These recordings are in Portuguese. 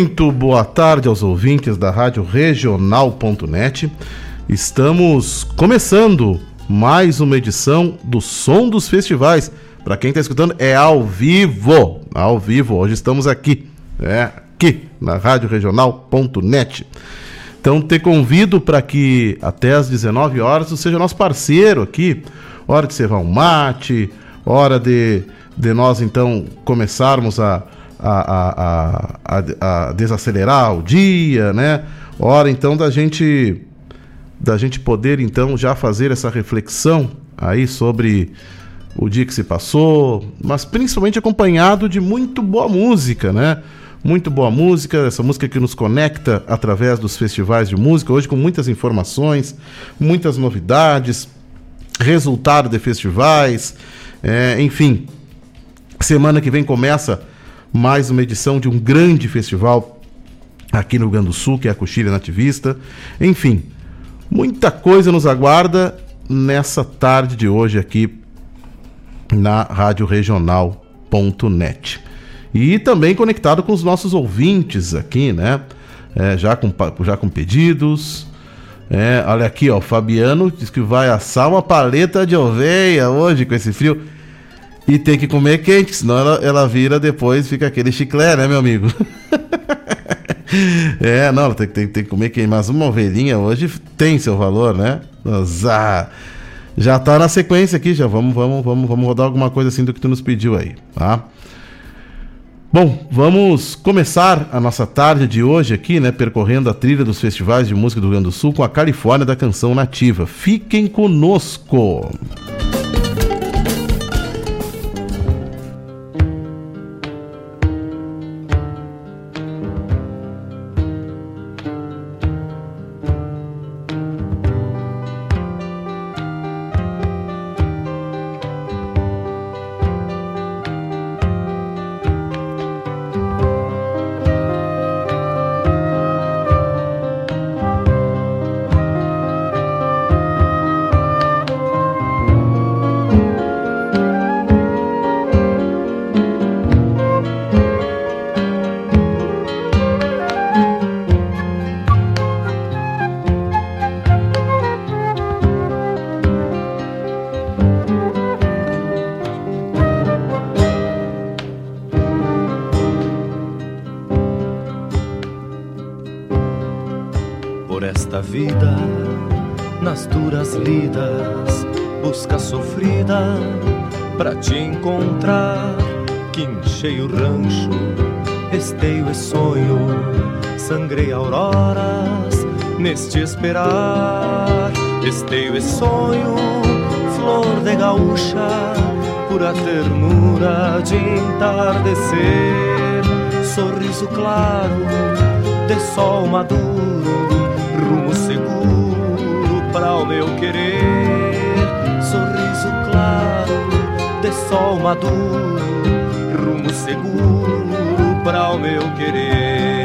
Muito boa tarde aos ouvintes da Rádio Regional.net. Estamos começando mais uma edição do Som dos Festivais. Para quem está escutando, é ao vivo. Ao vivo. Hoje estamos aqui, é, aqui na Rádio Regional.net. Então, te convido para que até às 19 horas você seja nosso parceiro aqui. Hora de servar um mate, hora de, de nós então começarmos a a, a, a, a desacelerar o dia, né? Hora então da gente da gente poder então já fazer essa reflexão aí sobre o dia que se passou, mas principalmente acompanhado de muito boa música, né? Muito boa música, essa música que nos conecta através dos festivais de música, hoje com muitas informações, muitas novidades, resultado de festivais, é, enfim. Semana que vem começa mais uma edição de um grande festival aqui no Rio Grande do Sul, que é a Coxilha Nativista. Enfim, muita coisa nos aguarda nessa tarde de hoje aqui na Rádio Regional.net. E também conectado com os nossos ouvintes aqui, né? É, já, com, já com pedidos. É, olha aqui, ó, o Fabiano diz que vai assar uma paleta de oveia hoje com esse frio. E tem que comer quente, senão ela, ela vira depois, fica aquele chiclete, né, meu amigo? é, não, tem, tem, tem que comer quente. Mas uma ovelhinha hoje tem seu valor, né? ah, já tá na sequência aqui, já vamos, vamos, vamos, vamos rodar alguma coisa assim do que tu nos pediu aí, tá? Bom, vamos começar a nossa tarde de hoje aqui, né, percorrendo a trilha dos festivais de música do Rio Grande do Sul com a Califórnia da Canção Nativa. Fiquem conosco! te Sorriso claro, de sol maduro, rumo seguro para o meu querer. Sorriso claro, de sol maduro, rumo seguro para o meu querer.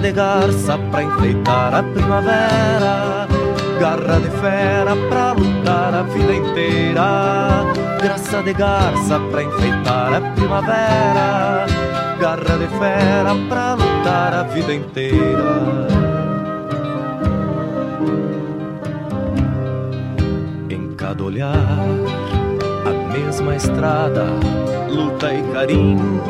de garça pra enfeitar a primavera, garra de fera pra lutar a vida inteira, graça de garça pra enfeitar a primavera, garra de fera pra lutar a vida inteira. Em cada olhar, a mesma estrada, luta e carinho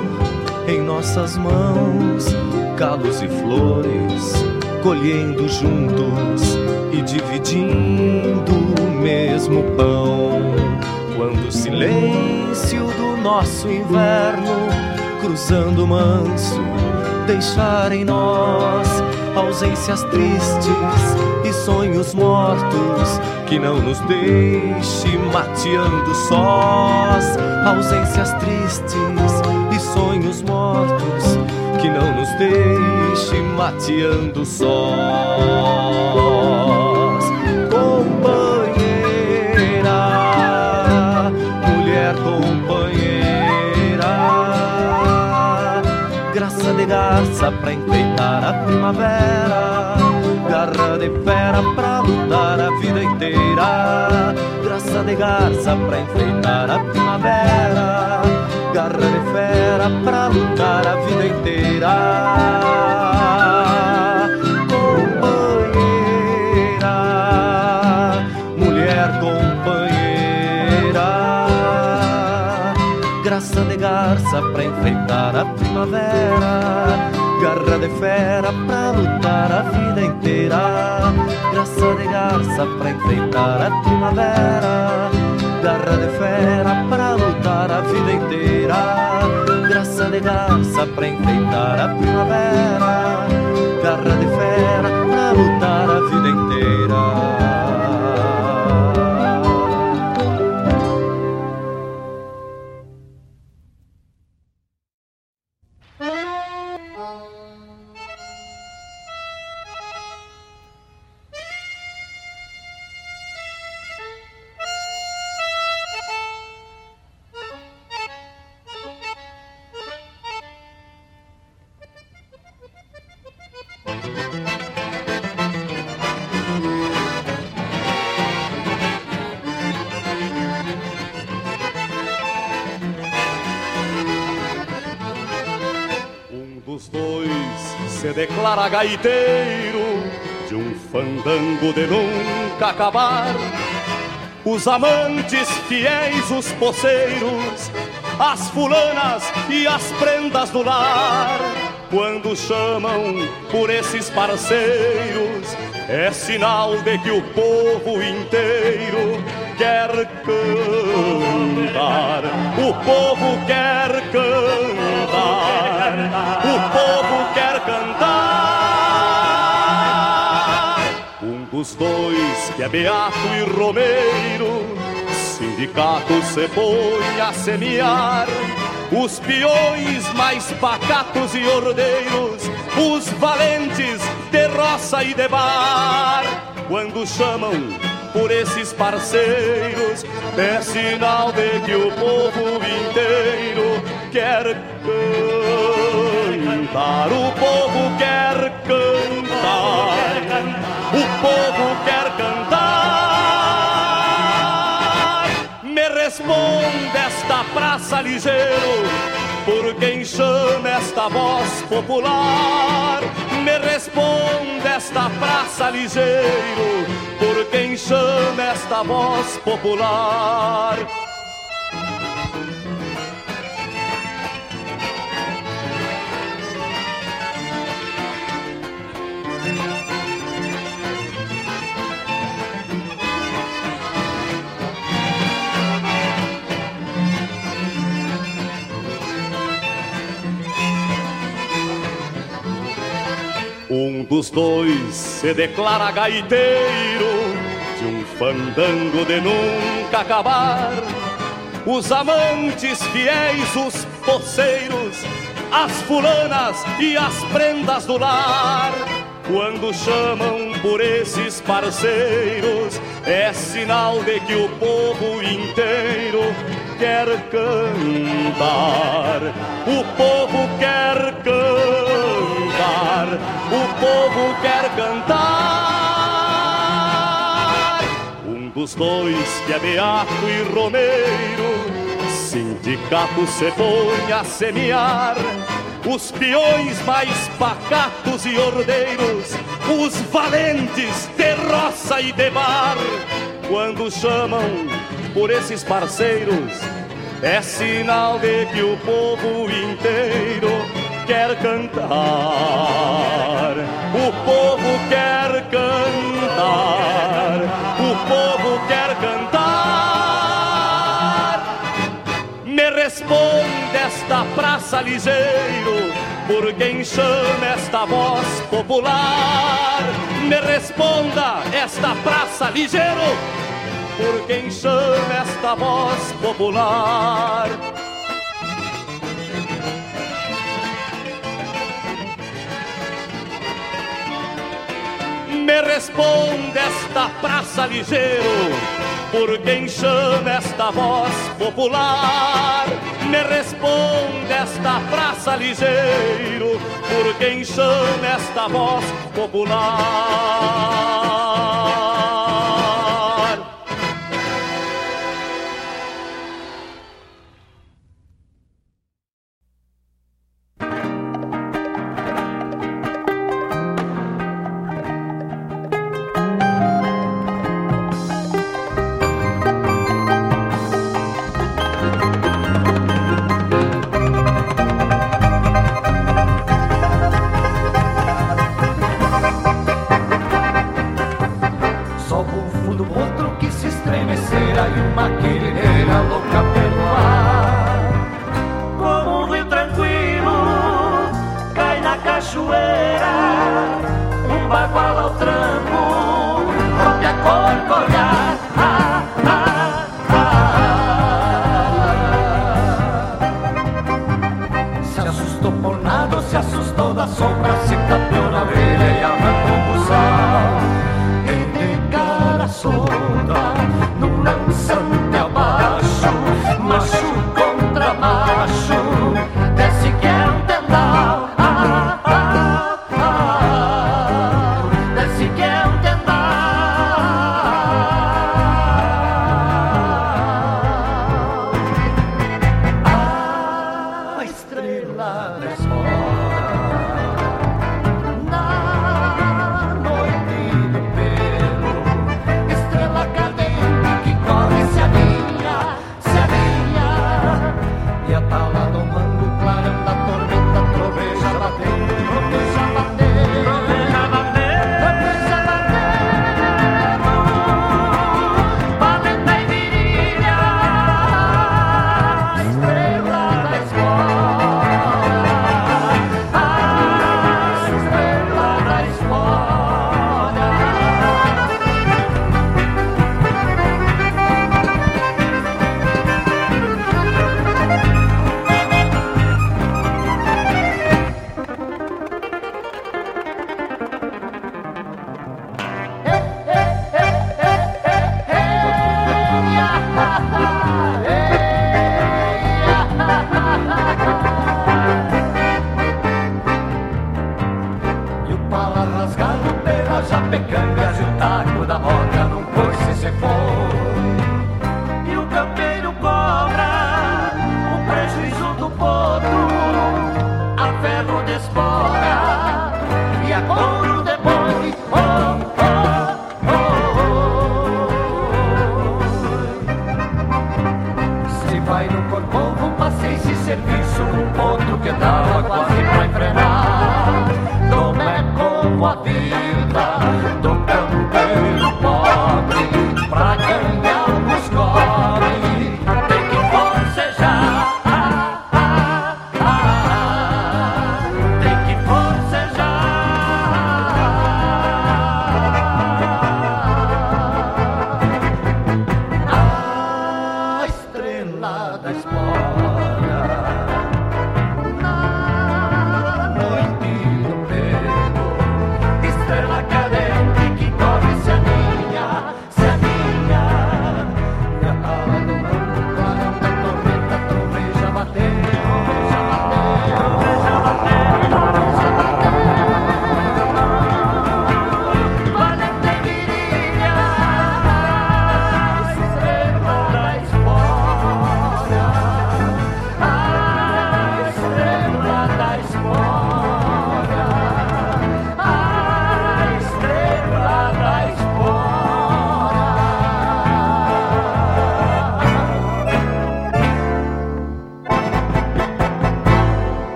em nossas mãos, calos e flores colhendo juntos e dividindo o mesmo pão. Quando o silêncio do nosso inverno, cruzando manso, deixar em nós ausências tristes e sonhos mortos que não nos deixe mateando sós. Ausências tristes e sonhos mortos que não nos deixe mateando sós. Companheira, mulher companheira, graça de garça pra enfeitar a primavera, garra de fera pra lutar a vida inteira, graça de garça pra enfeitar a primavera, garra de fera pra lutar a vida inteira. Garça pra enfeitar a primavera, garra de fera pra lutar a vida inteira, graça de garça pra enfeitar a primavera, garra de fera pra lutar a vida inteira, graça de garça pra enfeitar a primavera, garra de fera pra lutar a vida inteira. Fandango de nunca acabar. Os amantes fiéis, os poceiros, as fulanas e as prendas do lar. Quando chamam por esses parceiros, é sinal de que o povo inteiro quer cantar. O povo quer cantar. O povo Dos dois que é Beato e Romeiro, sindicato se põe a semear. Os peões mais pacatos e ordeiros, os valentes de roça e de bar, quando chamam por esses parceiros, é sinal de que o povo inteiro quer cantar. O povo quer cantar. Povo quer cantar. Me responde esta praça ligeiro, por quem chama esta voz popular. Me responde esta praça ligeiro, por quem chama esta voz popular. Um dos dois se declara gaiteiro de um fandango de nunca acabar. Os amantes fiéis, os poceiros, as fulanas e as prendas do lar. Quando chamam por esses parceiros, é sinal de que o povo inteiro quer cantar. O povo quer cantar. O povo quer cantar. Um dos dois que é Beato e Romeiro, sindicato se põe a semear. Os peões mais pacatos e ordeiros, os valentes de roça e de bar, quando chamam por esses parceiros, é sinal de que o povo inteiro quer cantar. O povo quer cantar. O povo quer cantar. Me responde esta praça ligeiro, por quem chama esta voz popular. Me responda esta praça ligeiro, por quem chama esta voz popular. Me responde esta praça ligeiro, por quem chama esta voz popular. Me responde esta praça ligeiro, por quem chama esta voz popular.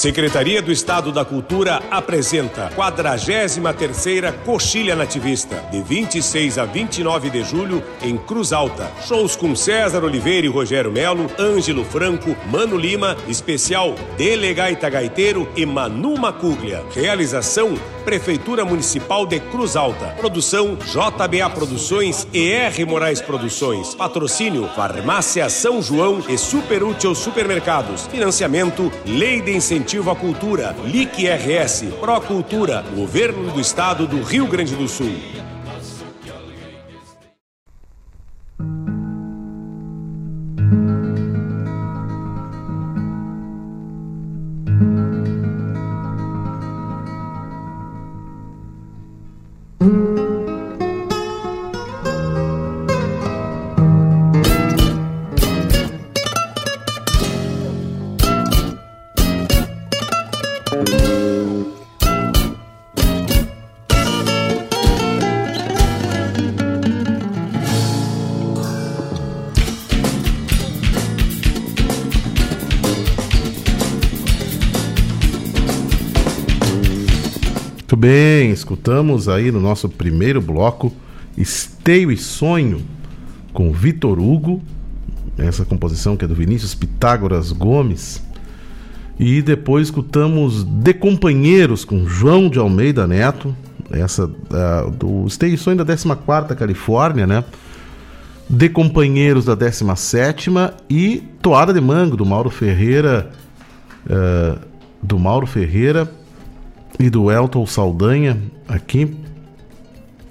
Secretaria do Estado da Cultura apresenta 43ª Coxilha Nativista, de 26 a 29 de julho, em Cruz Alta. Shows com César Oliveira e Rogério Melo, Ângelo Franco, Mano Lima, especial Delegaita Gaiteiro e Manu Macuglia. Realização Prefeitura Municipal de Cruz Alta. Produção JBA Produções e R Moraes Produções. Patrocínio Farmácia São João e Super Útil Supermercados. Financiamento Lei de Incentivo à Cultura. LIC RS. Procultura. Governo do Estado do Rio Grande do Sul. Bem, escutamos aí no nosso primeiro bloco Esteio e Sonho com Vitor Hugo, essa composição que é do Vinícius Pitágoras Gomes. E depois escutamos De Companheiros com João de Almeida Neto, essa uh, do Esteio e Sonho da 14 Califórnia, né? De Companheiros da 17 e Toada de Mango do Mauro Ferreira, uh, do Mauro Ferreira e do Elton Saldanha aqui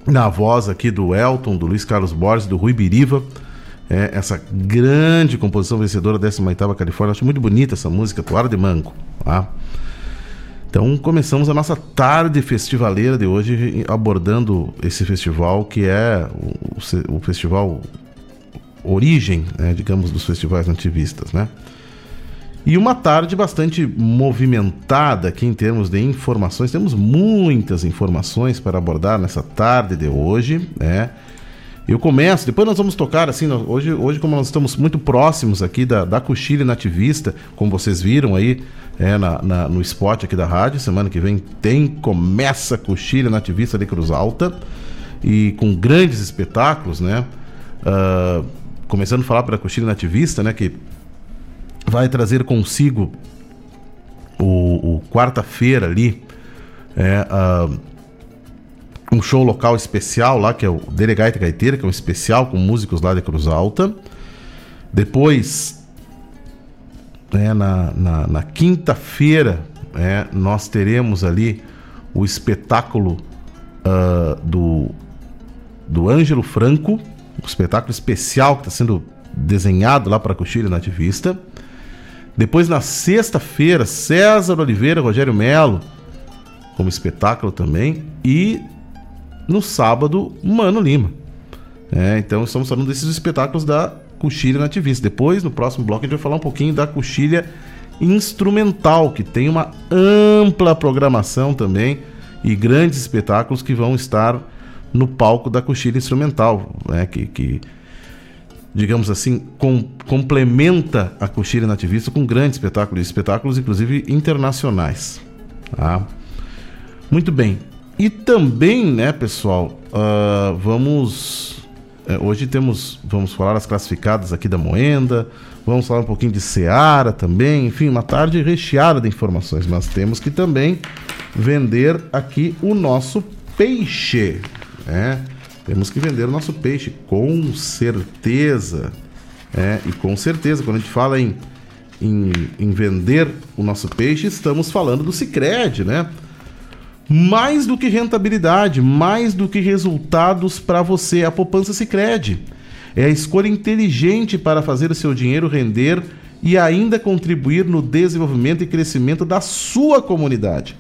na voz aqui do Elton, do Luiz Carlos Borges, do Rui Biriva. É, essa grande composição vencedora da 18ª Califórnia. Acho muito bonita essa música, Toara de Mango. Tá? Então começamos a nossa tarde festivaleira de hoje abordando esse festival que é o, o festival origem, né, digamos, dos festivais nativistas, né? E uma tarde bastante movimentada aqui em termos de informações. Temos muitas informações para abordar nessa tarde de hoje, né? Eu começo, depois nós vamos tocar assim, hoje, hoje como nós estamos muito próximos aqui da, da Cochilha Nativista, como vocês viram aí é, na, na, no spot aqui da rádio, semana que vem tem, começa a Nativista de Cruz Alta, e com grandes espetáculos, né? Uh, começando a falar para a Cochilha Nativista, né, que vai trazer consigo o, o quarta-feira ali é, uh, um show local especial lá, que é o Delegaita Gaiteira, que é um especial com músicos lá de Cruz Alta. Depois, é, na, na, na quinta-feira, é, nós teremos ali o espetáculo uh, do, do Ângelo Franco, um espetáculo especial que está sendo desenhado lá para Coxilha Nativista. Depois, na sexta-feira, César Oliveira, Rogério Melo, como espetáculo também. E no sábado, Mano Lima. É, então, estamos falando desses espetáculos da Coxilha Nativista. Depois, no próximo bloco, a gente vai falar um pouquinho da Coxilha Instrumental, que tem uma ampla programação também e grandes espetáculos que vão estar no palco da Coxilha Instrumental, né, que, que digamos assim, com, complementa a coxilha nativista com grandes espetáculos, espetáculos inclusive internacionais. Tá? Muito bem. E também, né, pessoal, uh, vamos. É, hoje temos. Vamos falar as classificadas aqui da Moenda, vamos falar um pouquinho de Seara também, enfim, uma tarde recheada de informações, mas temos que também vender aqui o nosso peixe. Né? Temos que vender o nosso peixe, com certeza. É, e com certeza, quando a gente fala em, em, em vender o nosso peixe, estamos falando do Cicred, né? Mais do que rentabilidade, mais do que resultados para você, a poupança Cicred. É a escolha inteligente para fazer o seu dinheiro render e ainda contribuir no desenvolvimento e crescimento da sua comunidade.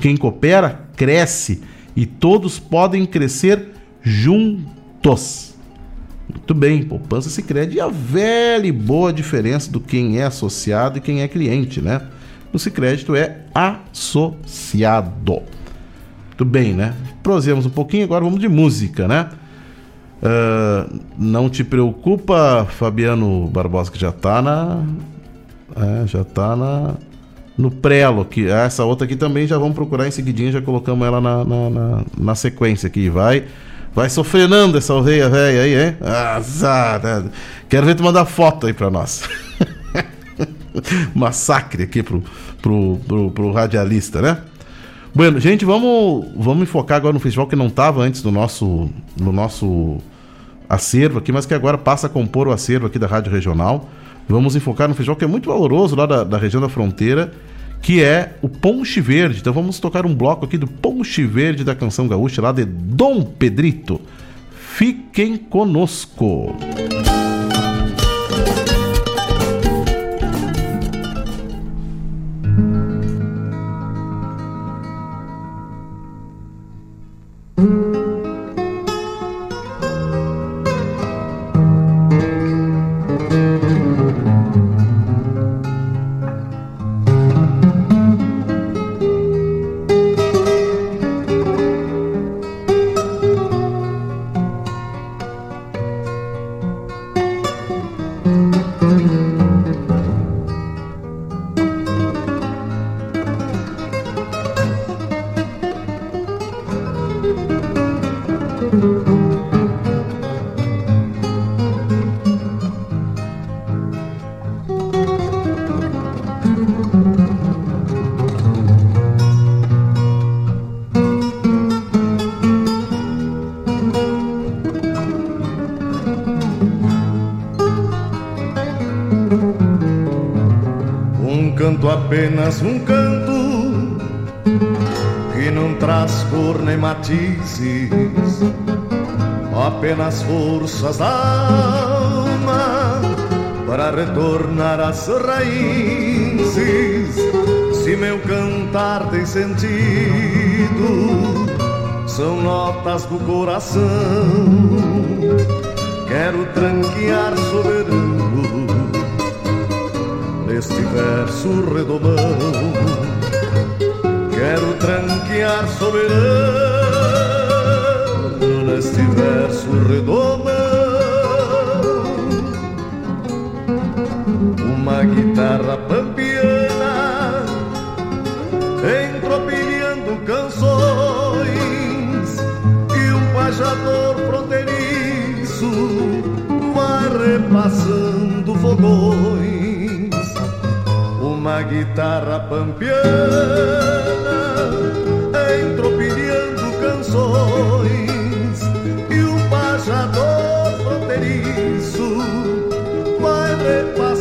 Quem coopera, cresce e todos podem crescer juntos. Muito bem, poupança Sicredi e a velha e boa diferença do quem é associado e quem é cliente, né? O Sicredi é associado. Muito bem, né? Prosemos um pouquinho, agora vamos de música, né? Uh, não te preocupa, Fabiano Barbosa, que já tá na. É, já tá na. no prelo aqui. Essa outra aqui também já vamos procurar em seguidinha, já colocamos ela na, na, na, na sequência aqui. Vai vai sofrendo essa oveia velha aí, hein? Azar. Quero ver tu mandar foto aí pra nós. Massacre aqui pro, pro, pro, pro radialista, né? Bueno, gente, vamos, vamos enfocar agora no festival que não estava antes do nosso, no nosso acervo aqui, mas que agora passa a compor o acervo aqui da Rádio Regional. Vamos enfocar no festival que é muito valoroso lá da, da região da fronteira, que é o Ponche Verde. Então vamos tocar um bloco aqui do Ponche Verde da canção gaúcha lá de Dom Pedrito. Fiquem conosco. Música apenas um canto que não traz cor nem matizes, apenas forças da alma para retornar às raízes. Se meu cantar tem sentido, são notas do coração. Quero tranquear soberano neste verso redomão. Quero tranquear soberano neste verso redomão. Uma guitarra pampiana entropilhando canções e um pajador fronteiriço vai repassando fogões uma guitarra pampiana entropilhando canções e um pajador fronteiriço vai repassando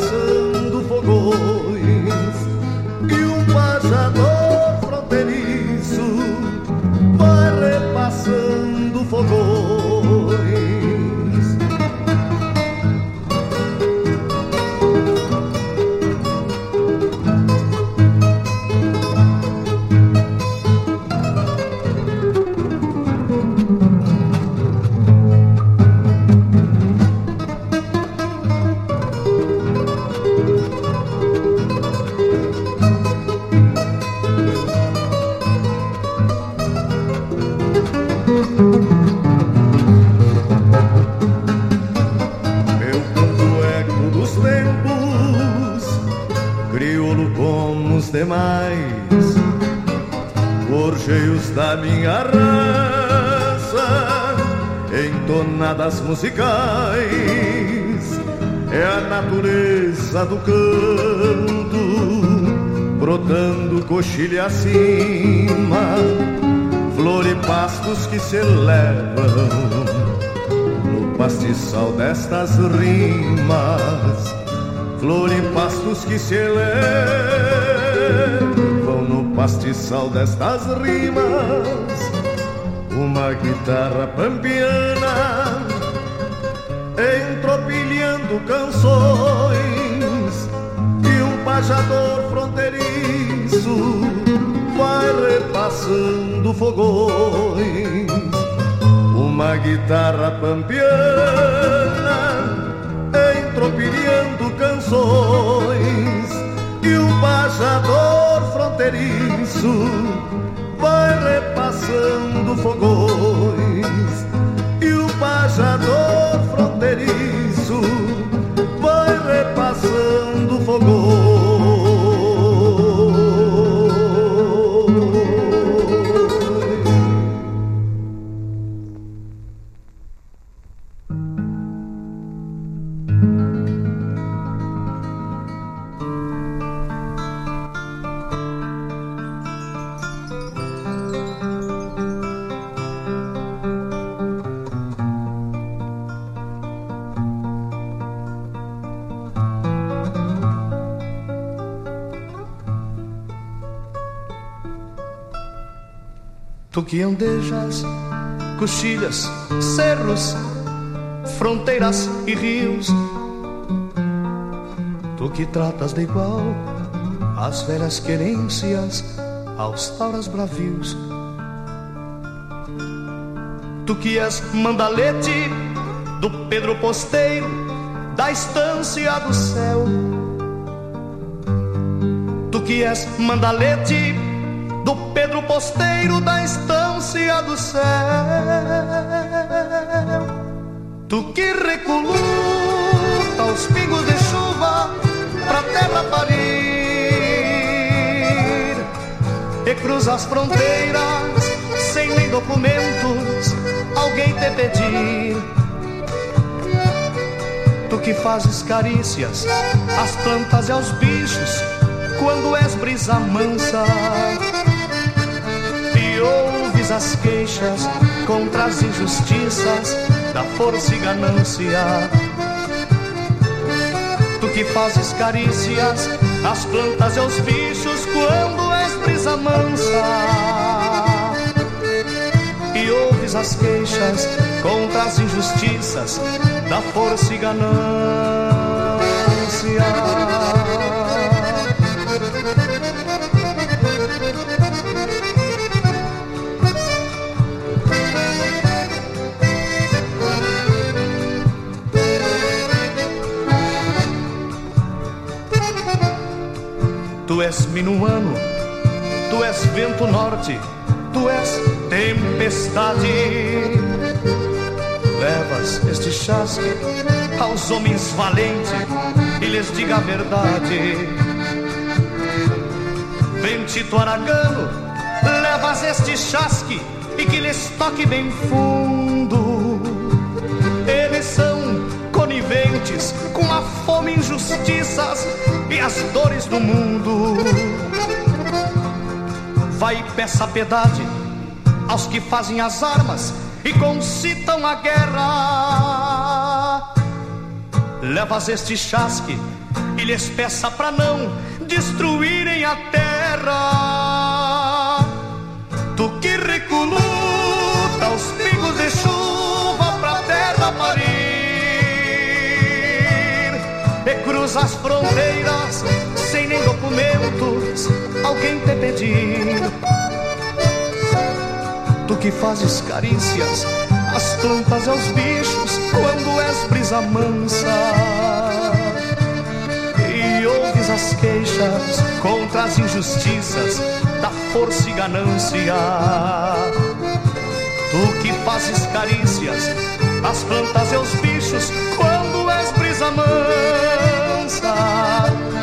acima, flor e pastos que se elevam no pastiçal destas rimas, flor e pastos que se elevam no pastiçal destas rimas. Uma guitarra pampiana Entropilhando canções E um pajador fronteiriço repassando fogões. Uma guitarra pampiana Entropilhando canções. E um pajador fronteiriço vai repassando fogões. E o pajador fronteiriço Andejas, coxilhas, cerros, fronteiras e rios. Tu que tratas de igual as velhas querências aos tauras bravios. Tu que és mandalete do Pedro Posteiro, da estância do céu. Tu que és mandalete do Pedro Posteiro da estância do céu. Tu que recoluta os pingos de chuva pra terra parir e cruza as fronteiras sem nem documentos alguém te pedir. Tu que fazes carícias às plantas e aos bichos quando és brisa mansa as queixas contra as injustiças da força e ganância. Tu que fazes carícias às plantas e aos bichos quando és brisa mansa. E ouves as queixas contra as injustiças da força e ganância. Tu és minuano, tu és vento norte, tu és tempestade. Levas este chasque aos homens valentes e lhes diga a verdade. Ventito aragano, levas este chasque e que lhes toque bem fundo. Eles são coniventes com a injustiças e as dores do mundo. Vai peça piedade aos que fazem as armas e concitam a guerra. Levas este chasque e lhes peça para não destruírem a terra. Tu que recoluta cruza as fronteiras sem nem documentos alguém te pedir. Tu que fazes carícias às plantas e aos bichos quando és brisa mansa e ouves as queixas contra as injustiças da força e ganância. Tu que fazes carícias às plantas e aos bichos quando és brisa mansa e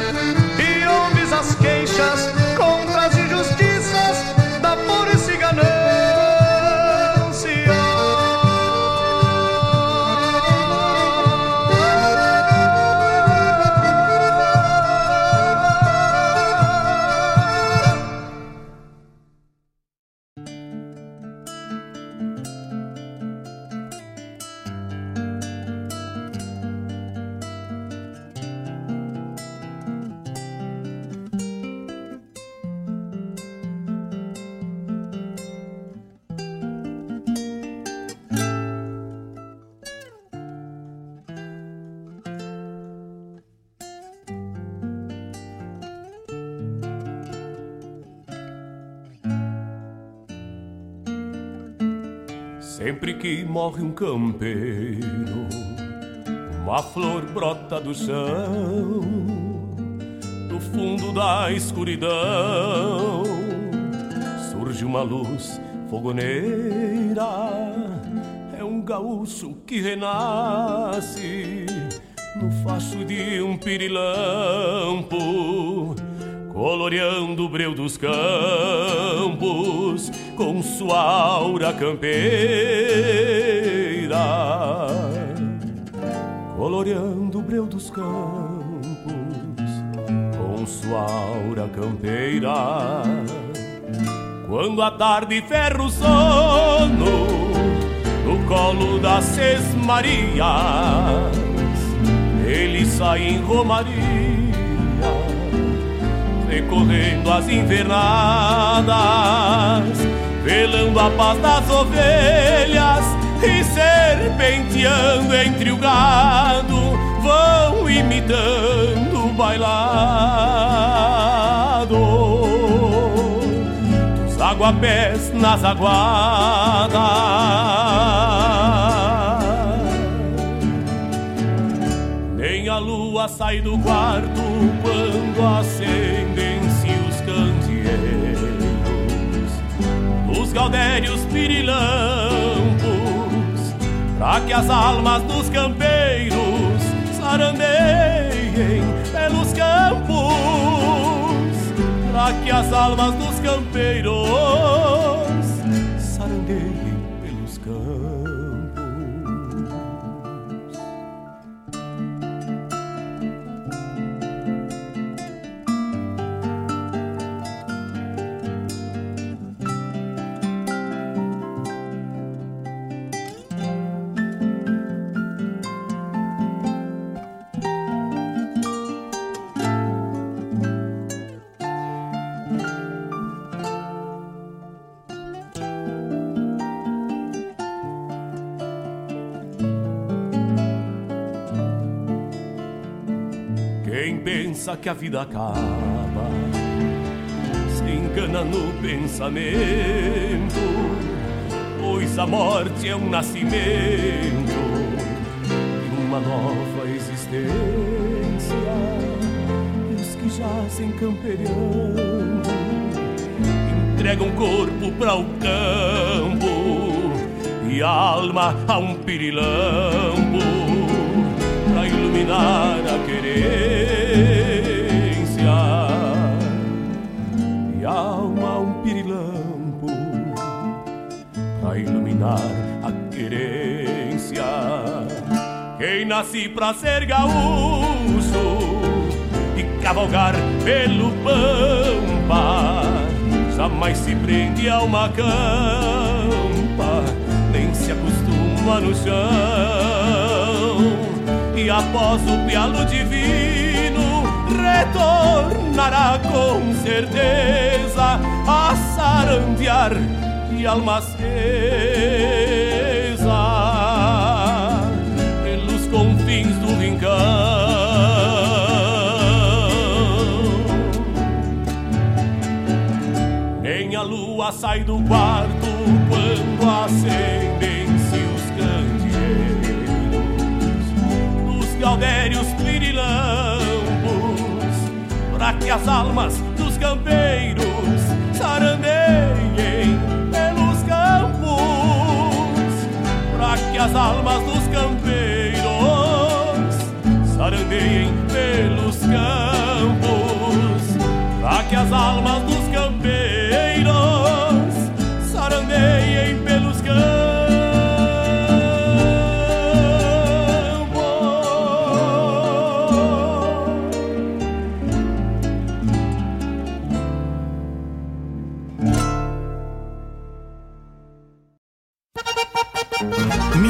morre um campeiro, uma flor brota do chão, do fundo da escuridão surge uma luz fogoneira. É um gaúcho que renasce no facho de um pirilampo coloreando o breu dos campos com sua aura campeira, coloreando o breu dos campos com sua aura campeira. Quando a tarde ferra o sono no colo das Seis Marias, ele sai em romaria recorrendo às invernadas, velando a paz das ovelhas e serpenteando entre o gado, vão imitando o bailado dos aguapés nas aguadas. Nem a lua sai do quarto quando acendem-se gaudérios pirilampos, para que as almas dos campeiros sarandeiem pelos campos, para que as almas dos campeiros pensa que a vida acaba se engana no pensamento, pois a morte é um nascimento de uma nova existência. E os que jazem campeando entregam corpo para o campo e a alma a um pirilampo para iluminar a querer iluminar a querência. Quem nasce pra ser gaúcho e cavalgar pelo pampa, jamais se prende a uma campa, nem se acostuma no chão. E após o pialo divino retornará com certeza a sarandear e alma acesa pelos confins do rincão. Nem a lua sai do quarto quando acendem-se os candeeiros dos gaudérios para que as almas dos campeiros almas dos campeiros sarandeiem pelos campos, para que as almas dos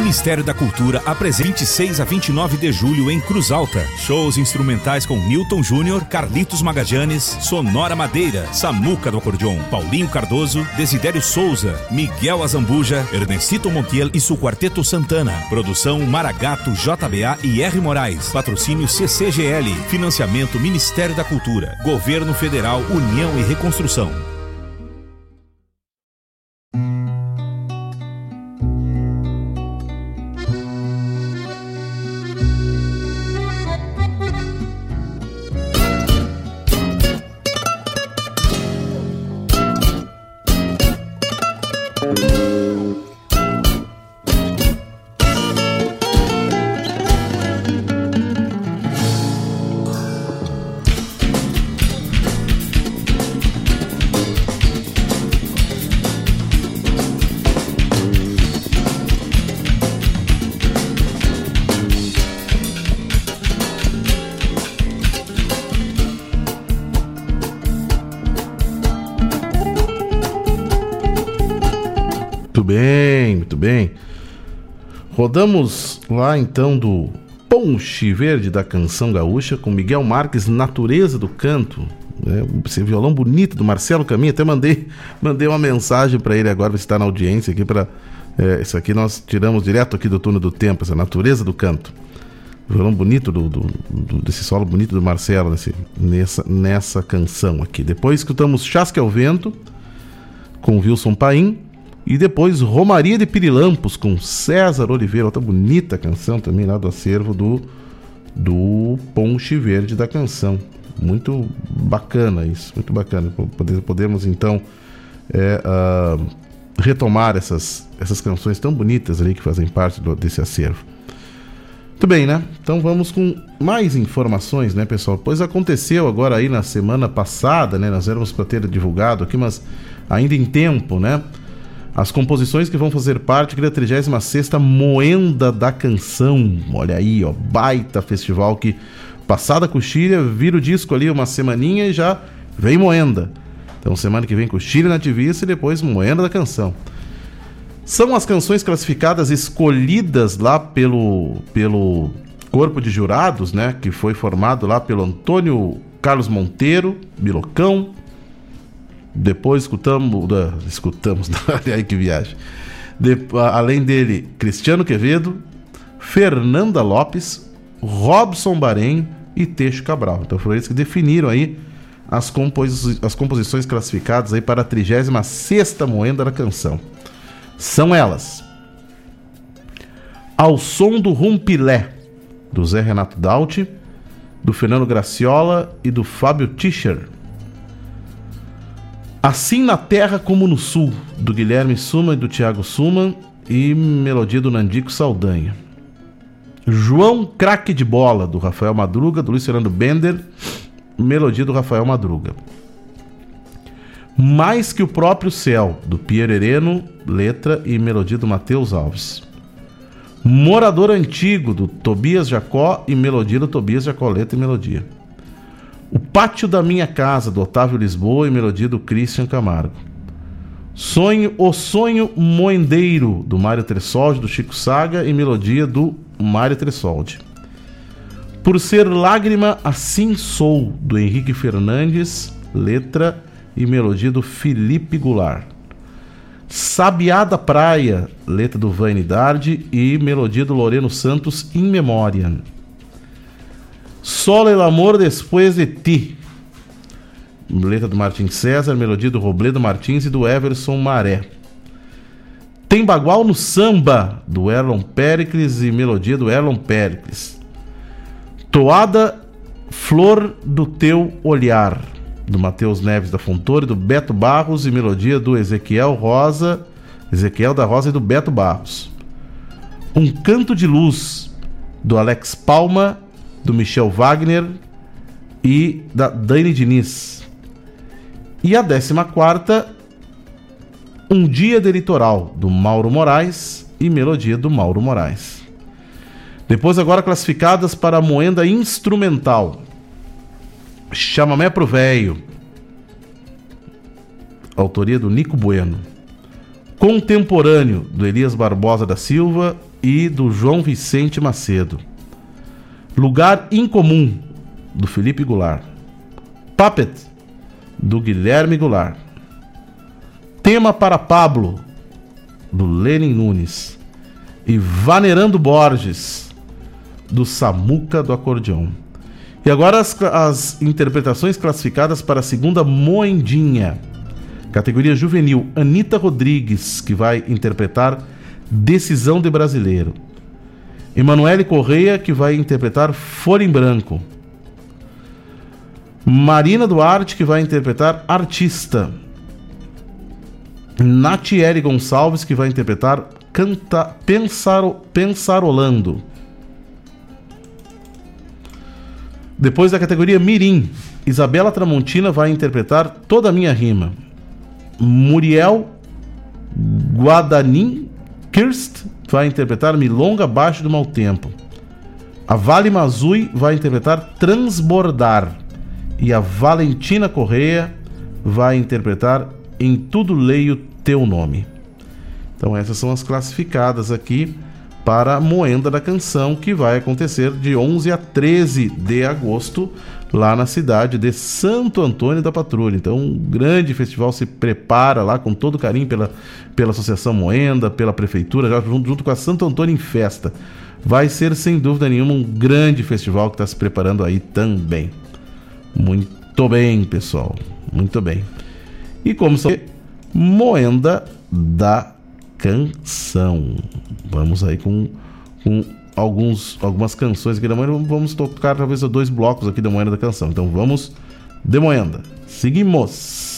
Ministério da Cultura apresenta 26 a 29 de julho em Cruz Alta. Shows instrumentais com Newton Júnior, Carlitos Magajanes, Sonora Madeira, Samuca do Acordeon, Paulinho Cardoso, Desidério Souza, Miguel Azambuja, Ernestito Montiel e seu Quarteto Santana. Produção Maragato, JBA e R. Moraes. Patrocínio CCGL. Financiamento Ministério da Cultura. Governo Federal, União e Reconstrução. Rodamos lá então do Ponche Verde da Canção Gaúcha com Miguel Marques, Natureza do Canto. né? esse violão bonito do Marcelo Caminha. Até mandei, mandei uma mensagem para ele agora, está na audiência aqui para é, isso aqui nós tiramos direto aqui do túnel do tempo, essa natureza do canto. violão bonito do, do, do, desse solo bonito do Marcelo nesse, nessa, nessa canção aqui. Depois escutamos Chasque ao Vento com Wilson Paim e depois Romaria de Pirilampos com César Oliveira, outra bonita canção também lá do acervo do, do Ponche Verde da canção. Muito bacana isso, muito bacana. Podemos então é, uh, retomar essas, essas canções tão bonitas ali que fazem parte do, desse acervo. Muito bem, né? Então vamos com mais informações, né, pessoal? Pois aconteceu agora aí na semana passada, né? Nós éramos para ter divulgado aqui, mas ainda em tempo, né? As composições que vão fazer parte da 36 Moenda da Canção. Olha aí, ó, baita festival que passada a coxilha, vira o disco ali uma semaninha e já vem Moenda. Então semana que vem coxilha nativista e depois Moenda da Canção. São as canções classificadas escolhidas lá pelo, pelo corpo de jurados, né, que foi formado lá pelo Antônio Carlos Monteiro, Bilocão, depois escutamos. Da, escutamos, aí que viagem. De, além dele, Cristiano Quevedo, Fernanda Lopes, Robson Bahrein e Teixo Cabral. Então foram eles que definiram aí as, compos, as composições classificadas aí para a 36 moenda da canção. São elas: Ao som do Rumpilé, do Zé Renato Dauti, do Fernando Graciola e do Fábio Tischer. Assim na Terra como no Sul, do Guilherme Suma e do Tiago Suma, e melodia do Nandico Saldanha. João Craque de Bola, do Rafael Madruga, do Luiz Fernando Bender, melodia do Rafael Madruga. Mais que o próprio céu, do Pierre Hereno, letra e melodia do Matheus Alves. Morador Antigo, do Tobias Jacó, e melodia do Tobias Jacó, letra e melodia. O Pátio da Minha Casa, do Otávio Lisboa e melodia do Christian Camargo. Sonho, O Sonho Moendeiro, do Mário Tressoldi, do Chico Saga e melodia do Mário Tressoldi. Por Ser Lágrima, Assim Sou, do Henrique Fernandes, letra e melodia do Felipe Goulart. Sabiá da Praia, letra do Vanidade e melodia do Loreno Santos, In Memoriam. Solo el amor después de ti. Letra do Martin César, melodia do Robledo Martins e do Everson Maré. Tem Bagual no Samba, do Erlon Pericles e melodia do Erlon Pericles. Toada Flor do Teu Olhar, do Matheus Neves da Fontoura e do Beto Barros e melodia do Ezequiel Rosa, Ezequiel da Rosa e do Beto Barros. Um Canto de Luz, do Alex Palma do Michel Wagner e da Dani Diniz. E a 14 Um Dia de Litoral, do Mauro Moraes e Melodia do Mauro Moraes. Depois agora classificadas para a moenda instrumental. Chamamé pro Véio. Autoria do Nico Bueno. Contemporâneo, do Elias Barbosa da Silva e do João Vicente Macedo. Lugar Incomum, do Felipe Goulart. Puppet, do Guilherme Goulart. Tema para Pablo, do Lenin Nunes. E Vanerando Borges, do Samuca do Acordeão. E agora as, as interpretações classificadas para a segunda Moendinha. Categoria juvenil, Anitta Rodrigues, que vai interpretar Decisão de Brasileiro. Emanuele Correia, que vai interpretar Folha em Branco. Marina Duarte, que vai interpretar Artista. Natiele Gonçalves, que vai interpretar Canta, Pensaro, Pensarolando. Depois da categoria Mirim, Isabela Tramontina vai interpretar Toda a Minha Rima. Muriel Guadanin Kirst vai interpretar Milonga Abaixo do Mau Tempo. A Vale Mazui vai interpretar Transbordar. E a Valentina Correia vai interpretar Em Tudo Leio Teu Nome. Então essas são as classificadas aqui para a Moenda da Canção, que vai acontecer de 11 a 13 de agosto, lá na cidade de Santo Antônio da Patrulha. Então, um grande festival se prepara lá com todo carinho pela, pela Associação Moenda, pela Prefeitura, já junto, junto com a Santo Antônio em Festa. Vai ser, sem dúvida nenhuma, um grande festival que está se preparando aí também. Muito bem, pessoal. Muito bem. E como são Moenda da Canção. Vamos aí com, com alguns, algumas canções aqui da Moenda. Vamos tocar talvez dois blocos aqui da Moenda da Canção. Então vamos de Moenda. Seguimos.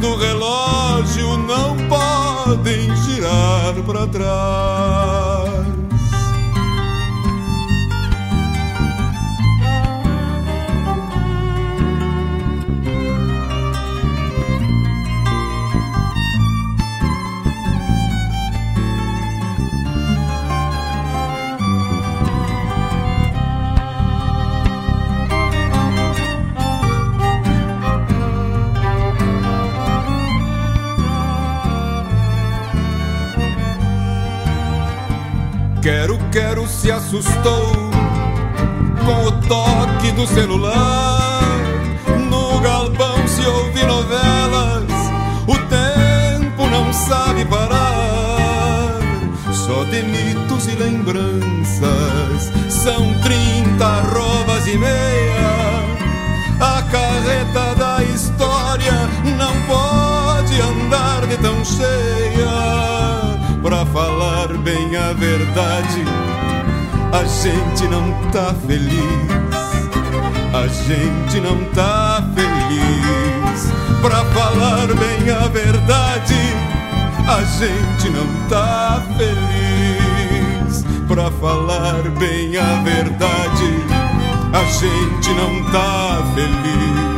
do relógio não podem girar para trás. assustou com o toque do celular. No galpão se ouve novelas, o tempo não sabe parar. Só delitos e lembranças são trinta arrobas e meia. A carreta da história não pode andar de tão cheia. Pra falar bem a verdade, a gente não tá feliz, a gente não tá feliz. Pra falar bem a verdade, a gente não tá feliz. Pra falar bem a verdade, a gente não tá feliz.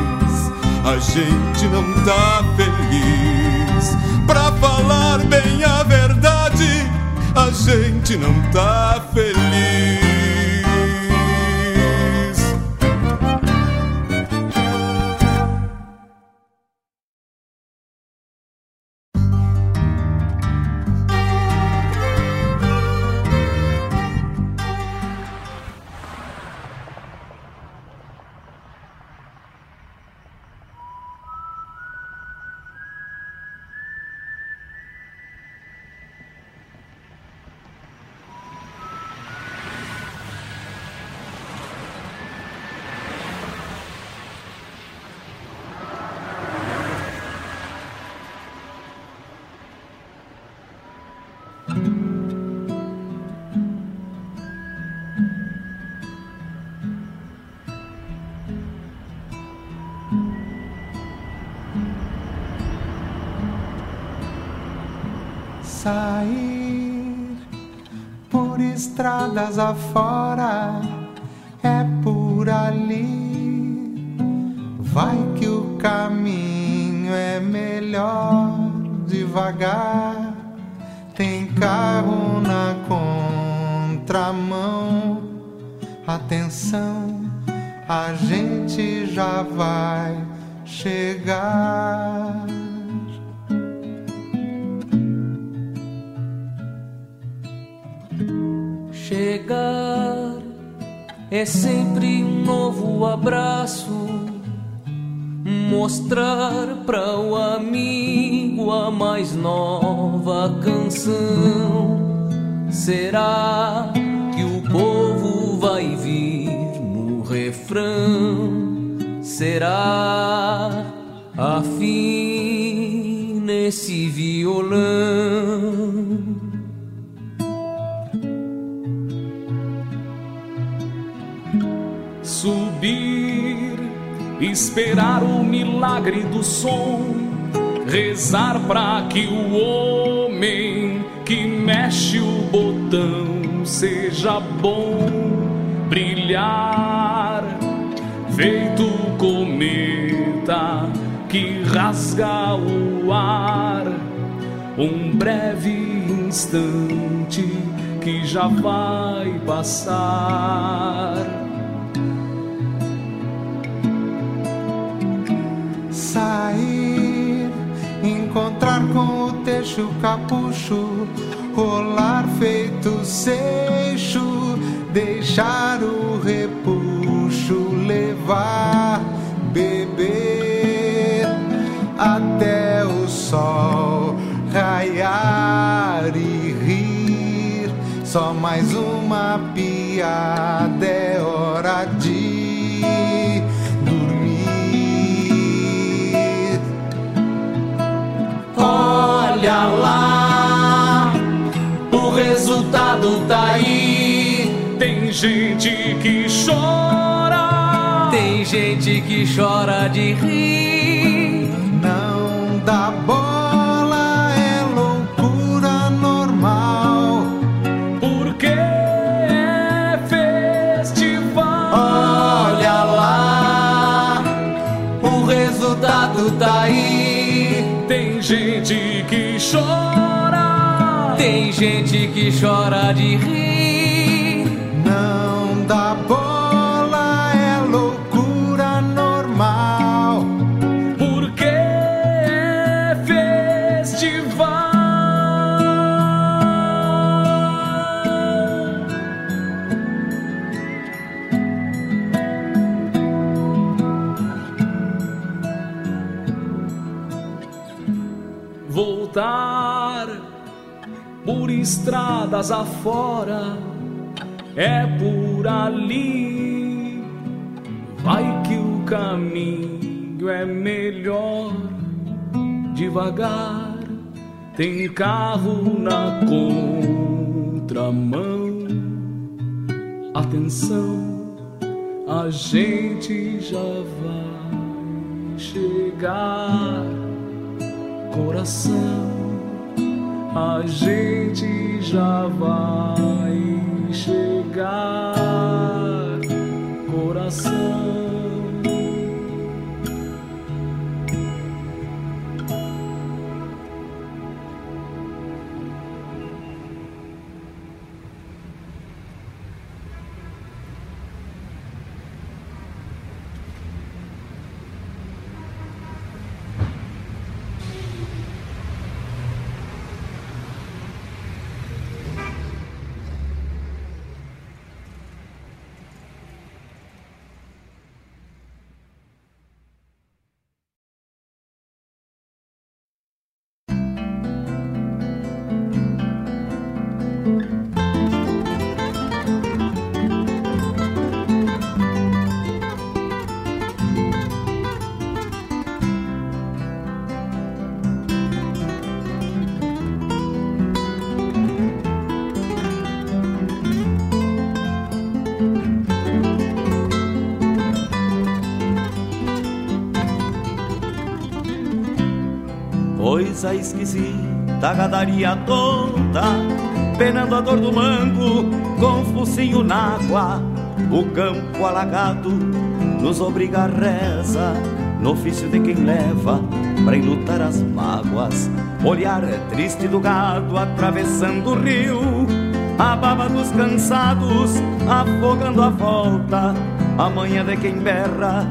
A gente não tá feliz. Pra falar bem a verdade, a gente não tá feliz. Estradas afora, é por ali. Vai que o caminho é melhor devagar. Tem carro na contramão. Atenção, a gente já vai. Chegar é sempre um novo abraço. Mostrar para o amigo a mais nova canção. Será que o povo vai vir no refrão? Será afim nesse violão? Subir, esperar o milagre do som, rezar para que o homem que mexe o botão seja bom, brilhar, feito cometa que rasga o ar, um breve instante que já vai passar. Sair, encontrar com o teixo capucho, rolar feito seixo, deixar o repuxo levar, beber até o sol raiar e rir. Só mais uma piada é hora de gente que chora, Tem gente que chora de rir. Não dá bola, é loucura normal. porque é festival. Olha lá, o resultado tá aí. Tem gente que chora, Tem gente que chora de rir. Estradas afora é por ali. Vai que o caminho é melhor devagar. Tem carro na contramão. Atenção, a gente já vai chegar. Coração, a gente já vai chegar. Coração. Coisa esquisita da gadaria toda, penando a dor do mango, com focinho na água, o campo alagado nos obriga a reza, no ofício de quem leva pra enlutar as mágoas. Olhar é triste do gado atravessando o rio, a baba dos cansados afogando a volta, a manhã de quem berra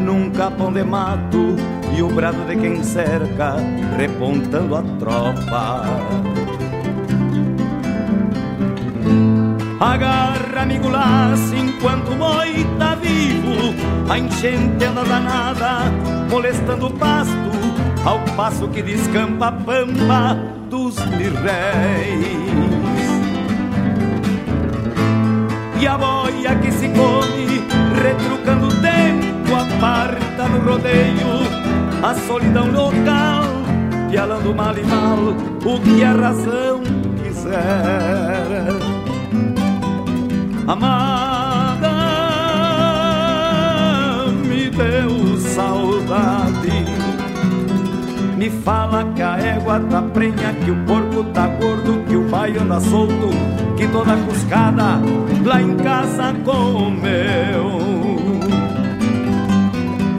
num capão de mato e o brado de quem cerca repontando a tropa. Agarra, amigo laço, enquanto o boi tá vivo A enchente anda danada, molestando o pasto Ao passo que descampa a pampa dos mirréis E a boia que se come, retrucando o tempo Aparta no rodeio a solidão local Pialando mal e mal o que a razão quiser Amada, me deu saudade. Me fala que a égua tá prenha, que o porco tá gordo, que o baio anda solto, que toda cuscada lá em casa comeu.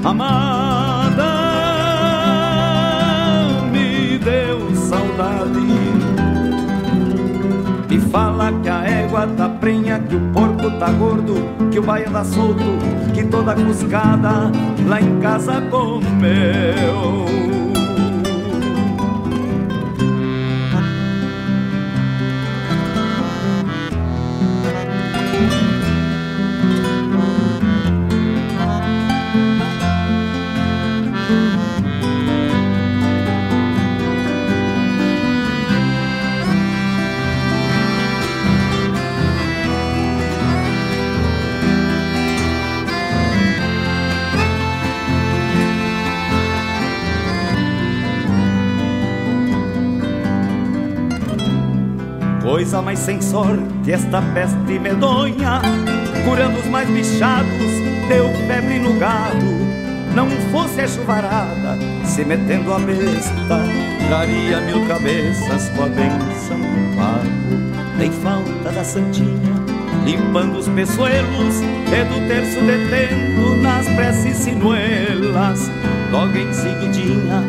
Amada, fala que a égua tá prenha, que o porco tá gordo, que o baia tá solto, que toda cuscada lá em casa comeu. Coisa mais sem sorte esta peste medonha Curando os mais bichados, deu febre no gado. Não fosse a chuvarada, se metendo a besta Traria mil cabeças com a benção do pago. Nem falta da santinha, limpando os peçoelos E do terço detendo nas preces sinuelas. Logo em seguidinha,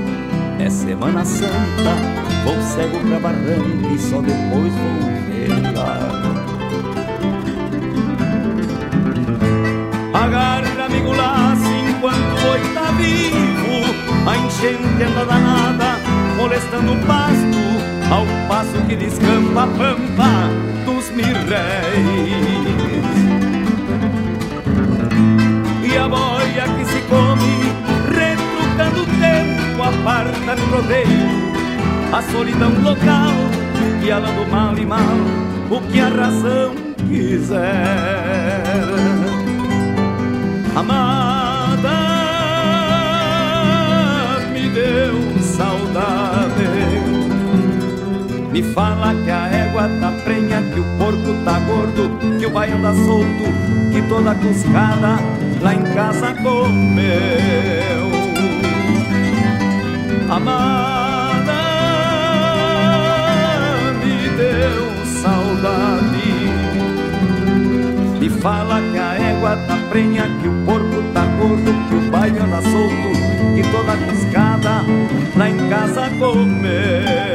é Semana Santa Vou cego pra barranca e só depois vou velar Agarra, amigo laço, enquanto o boi tá vivo A enchente anda danada, molestando o pasto Ao passo que descampa a pampa dos mirréis. E a boia que se come, retrucando o tempo Aparta no rodeio a solidão local, guialando mal e mal o que a razão quiser. Amada, me deu saudade. Me fala que a égua tá prenha, que o porco tá gordo, que o baião tá solto, que toda cuscada lá em casa comeu. Amada, saudade. Me fala que a égua tá prenha Que o porco tá gordo Que o baile anda solto Que toda piscada lá em casa comeu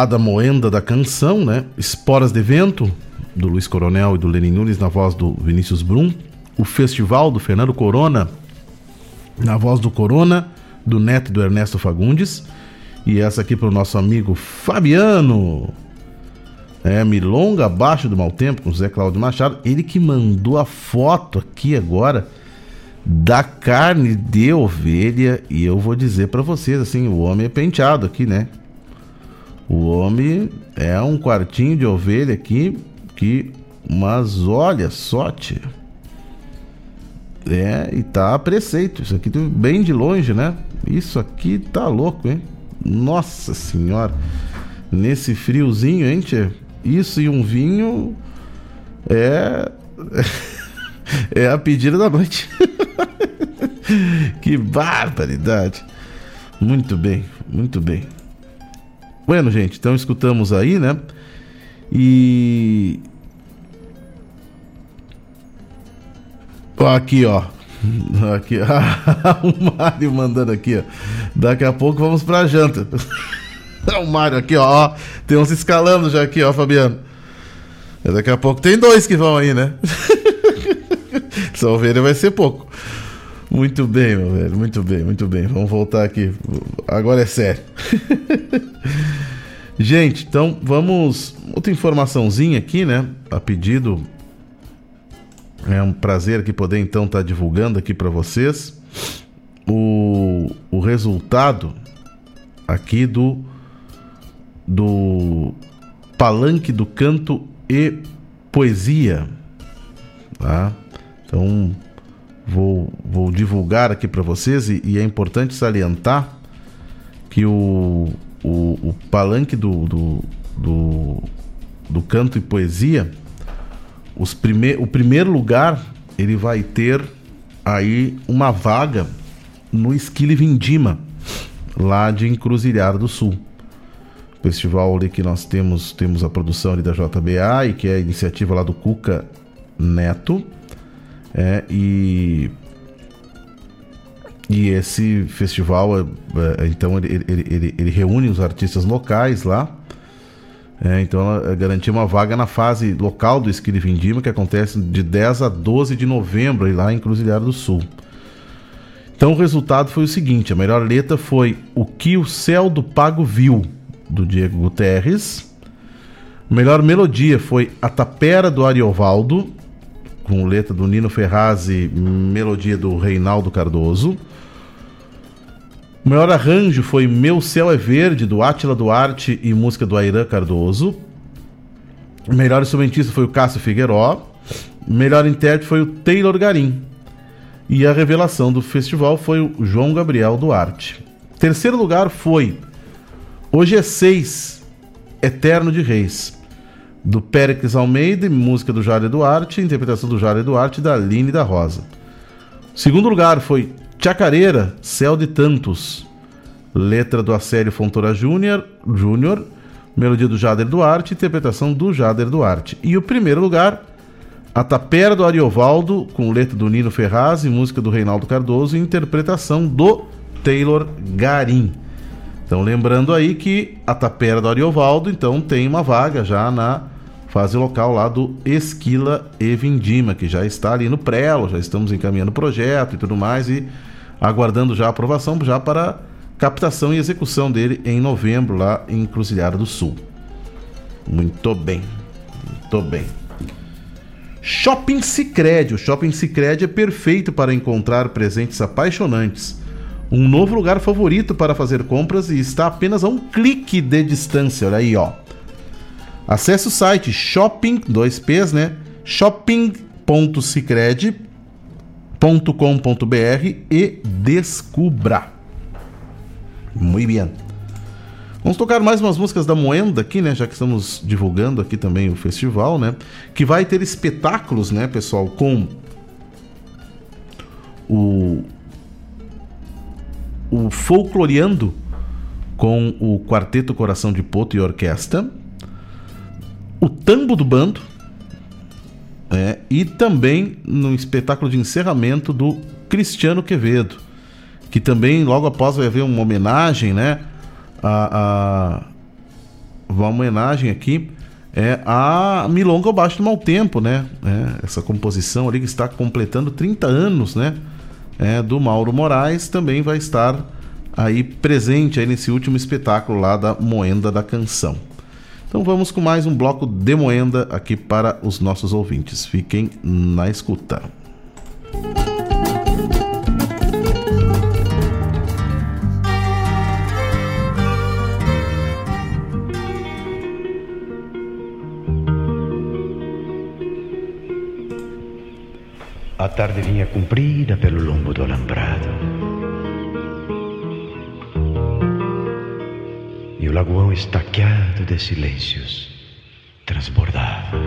lá da moenda da canção, né? Esporas de Vento, do Luiz Coronel e do Lenin Nunes, na voz do Vinícius Brum. O Festival do Fernando Corona, na voz do Corona, do Neto e do Ernesto Fagundes. E essa aqui para o nosso amigo Fabiano. É, Milonga abaixo do mau tempo com Zé Cláudio Machado. Ele que mandou a foto aqui agora da carne de ovelha. E eu vou dizer para vocês assim: o homem é penteado aqui, né? O homem é um quartinho de ovelha aqui que. Mas olha só. É, e tá a preceito. Isso aqui bem de longe, né? Isso aqui tá louco, hein? Nossa senhora. Nesse friozinho, hein? Isso e um vinho é. É a pedida da noite. que barbaridade. Muito bem, muito bem. Bueno, gente, então escutamos aí, né? E. Aqui, ó. Aqui, o Mário mandando aqui, ó. Daqui a pouco vamos pra janta. o Mário aqui, ó. Tem uns escalando já aqui, ó, Fabiano. Daqui a pouco tem dois que vão aí, né? Só ovelha vai ser pouco. Muito bem, meu velho. Muito bem, muito bem. Vamos voltar aqui. Agora é sério. Gente, então vamos. Outra informaçãozinha aqui, né? A pedido. É um prazer aqui poder então estar tá divulgando aqui para vocês o, o resultado aqui do do Palanque do Canto e Poesia. Tá? Então, vou, vou divulgar aqui para vocês e, e, é importante salientar que o, o, o Palanque do, do, do, do Canto e Poesia, os prime, o primeiro lugar, ele vai ter aí uma vaga no Esquile Vindima, lá de Encruzilhada do Sul festival ali que nós temos, temos a produção ali da JBA e que é a iniciativa lá do Cuca Neto. É, e e esse festival, é, é, então, ele, ele, ele, ele, reúne os artistas locais lá. É, então, ela garantiu uma vaga na fase local do Esquile Vindima, que acontece de 10 a 12 de novembro, lá em Cruzilhada do Sul. Então, o resultado foi o seguinte: a melhor letra foi O que o céu do Pago viu do Diego Guterres. Melhor melodia foi A Tapera do Ariovaldo, com letra do Nino Ferraz e melodia do Reinaldo Cardoso. O melhor arranjo foi Meu Céu é Verde, do Átila Duarte e música do Airan Cardoso. O melhor instrumentista foi o Cássio Figueiró. O melhor intérprete foi o Taylor Garim. E a revelação do festival foi o João Gabriel Duarte. Terceiro lugar foi Hoje é 6, Eterno de Reis, do Péricles Almeida, música do Jário Duarte, interpretação do Jário Duarte e da Aline da Rosa. Segundo lugar foi Chacareira, Céu de Tantos, letra do Acélio Fontoura Júnior, Júnior, melodia do Jader Duarte, interpretação do Jader Duarte. E o primeiro lugar, A Tapera do Ariovaldo, com letra do Nino Ferraz e música do Reinaldo Cardoso, e interpretação do Taylor Garim. Então, lembrando aí que a Tapera do Ariovaldo, então, tem uma vaga já na fase local lá do Esquila e Vindima, que já está ali no prelo, já estamos encaminhando o projeto e tudo mais e aguardando já a aprovação já para captação e execução dele em novembro lá em Cruzilhada do Sul. Muito bem. Muito bem. Shopping Sicredi. O Shopping Sicredi é perfeito para encontrar presentes apaixonantes um novo lugar favorito para fazer compras e está apenas a um clique de distância. Olha aí, ó. Acesse o site shopping, 2Ps, né? shopping.sicredi.com.br e descubra. Muito bem. Vamos tocar mais umas músicas da Moenda aqui, né? Já que estamos divulgando aqui também o festival, né? Que vai ter espetáculos, né, pessoal, com o o Folcloreando com o Quarteto Coração de Poto e Orquestra, o Tambo do Bando, é, e também no espetáculo de encerramento do Cristiano Quevedo, que também logo após vai haver uma homenagem, né? A, a uma homenagem aqui é a Milonga ao Baixo do Mau Tempo, né? É, essa composição ali que está completando 30 anos, né? É, do Mauro Moraes também vai estar aí presente aí nesse último espetáculo lá da Moenda da Canção. Então vamos com mais um bloco de Moenda aqui para os nossos ouvintes. Fiquem na escuta. A tarde vinha comprida pelo lombo do alambrado. O lagoão estaqueado de silêncios transbordava.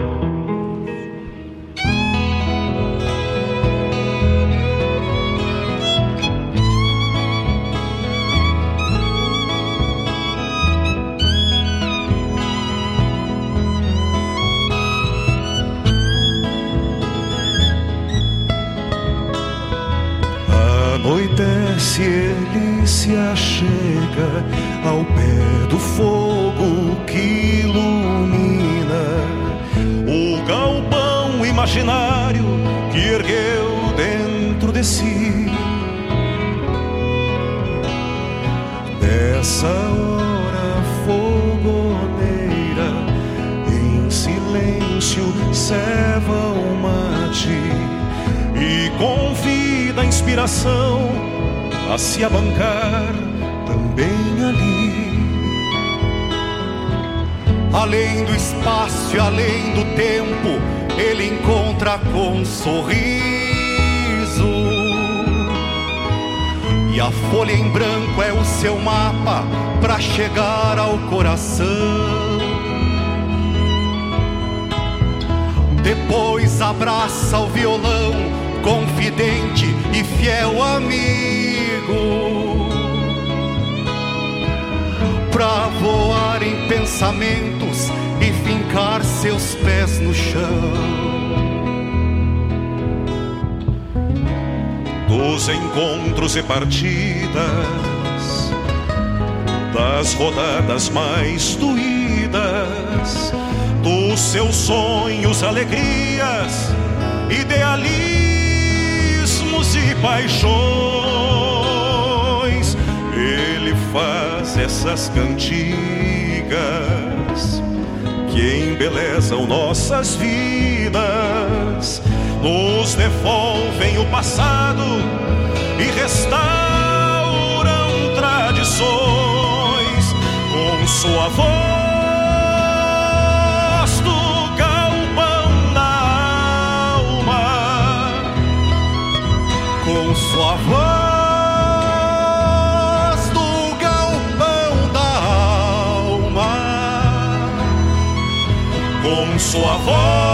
Anoitece, ele se achega ao pé do fogo que ilumina o galpão imaginário que ergueu dentro de si. Nessa hora fogoneira, em silêncio, ceva o mate e convida a inspiração a se abancar também ali. Além do espaço e além do tempo, ele encontra com um sorriso. E a folha em branco é o seu mapa para chegar ao coração. Depois abraça o violão, confidente e fiel amigo. Pra voar em pensamentos e fincar seus pés no chão. dos encontros e partidas, das rodadas mais doídas, dos seus sonhos, alegrias, idealismos e paixões. Faz essas cantigas que embelezam nossas vidas. Nos devolvem o passado e restauram tradições com sua voz sua voz sua voz.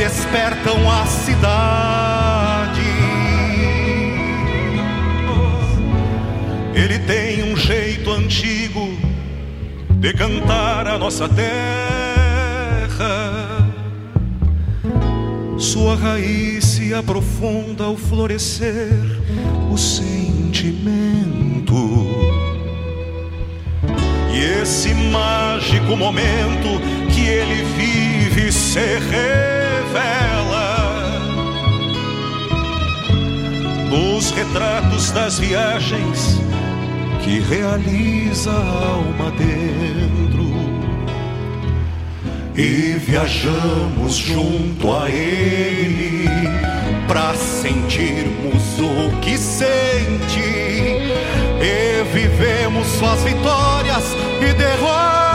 despertam a cidade. Ele tem um jeito antigo de cantar a nossa terra. Sua raiz se aprofunda ao florescer o sentimento. E esse mágico momento que ele vive se realiza retratos das viagens que realiza a alma dentro. E viajamos junto a ele para sentirmos o que sente. E vivemos suas vitórias e derrotas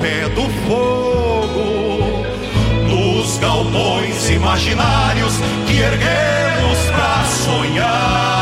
pé do fogo, nos galpões imaginários que erguemos pra sonhar.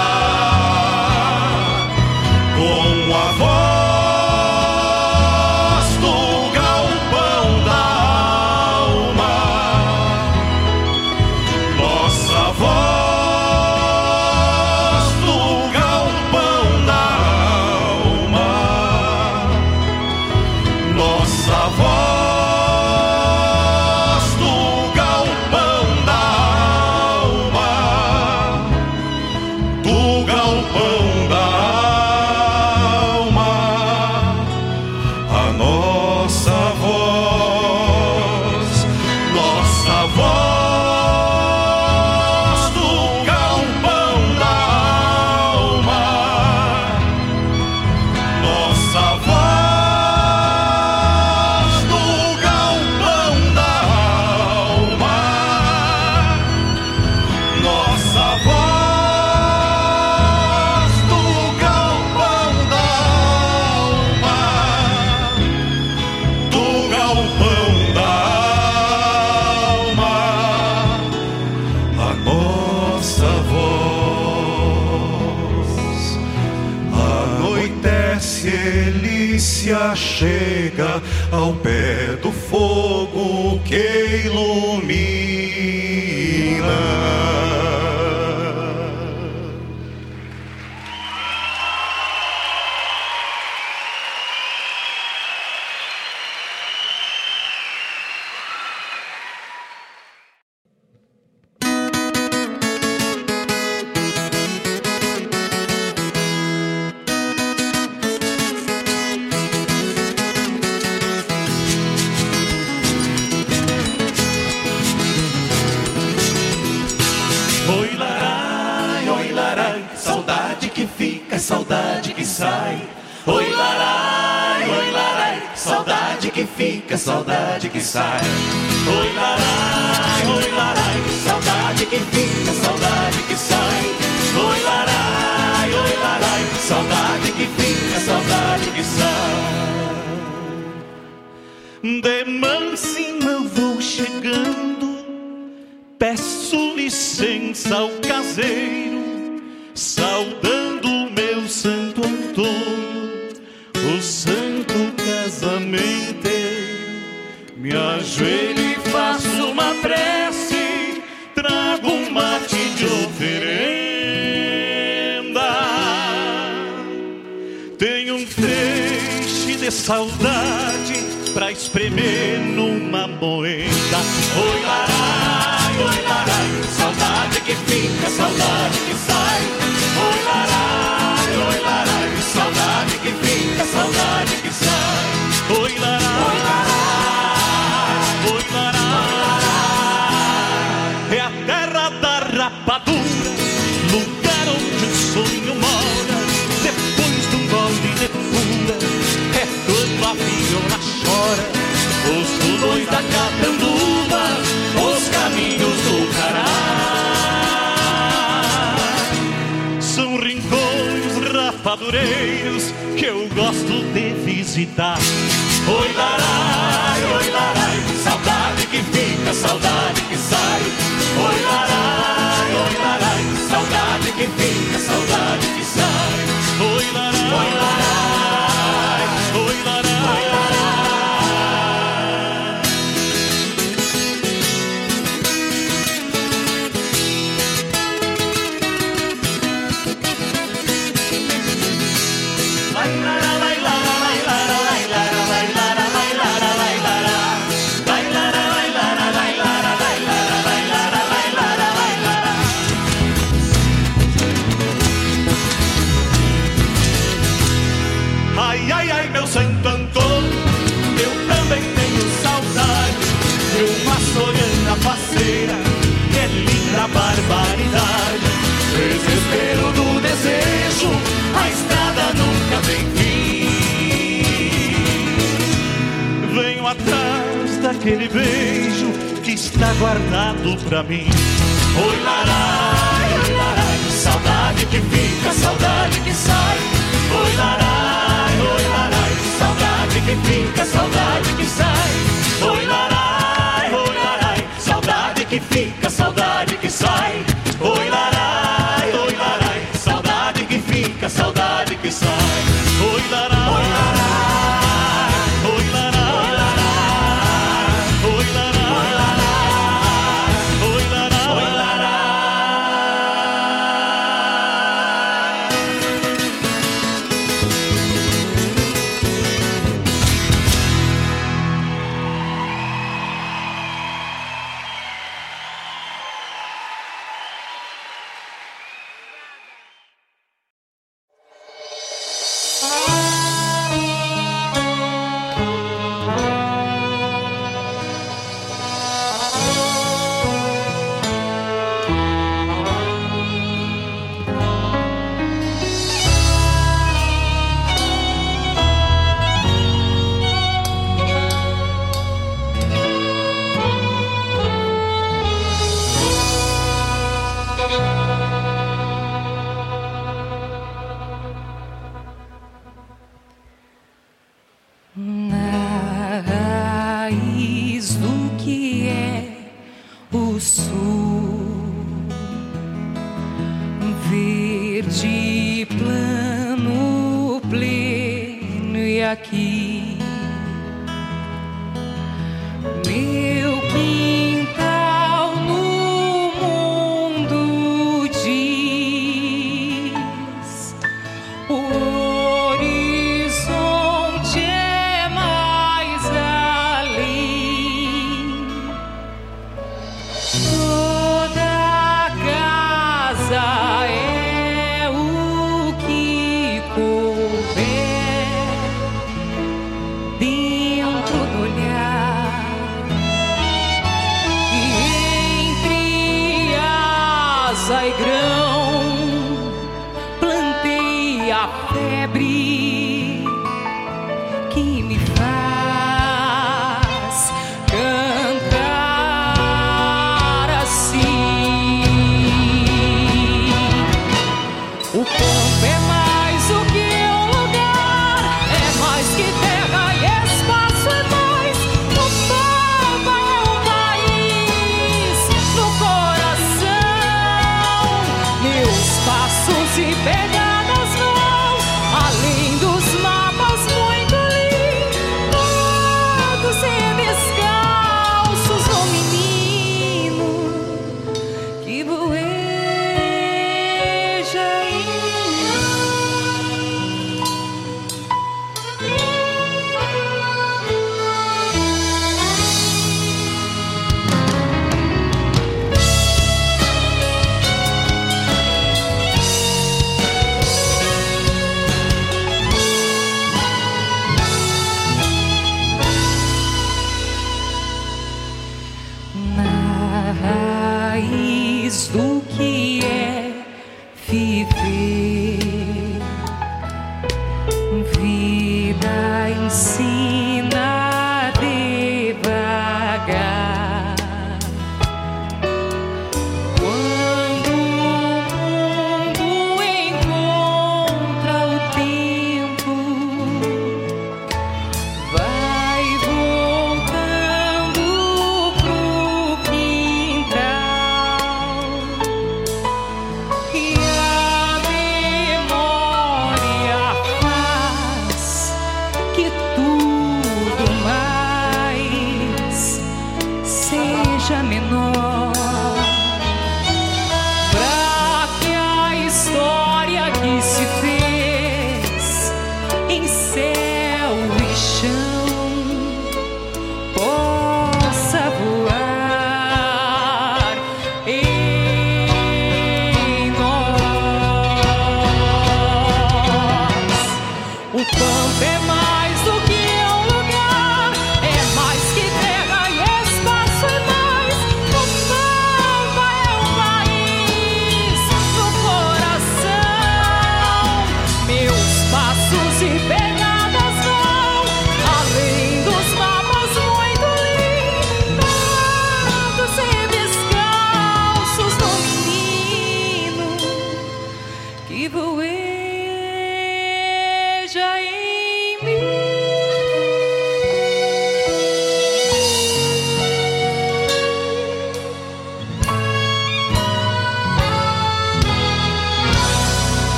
Yeah.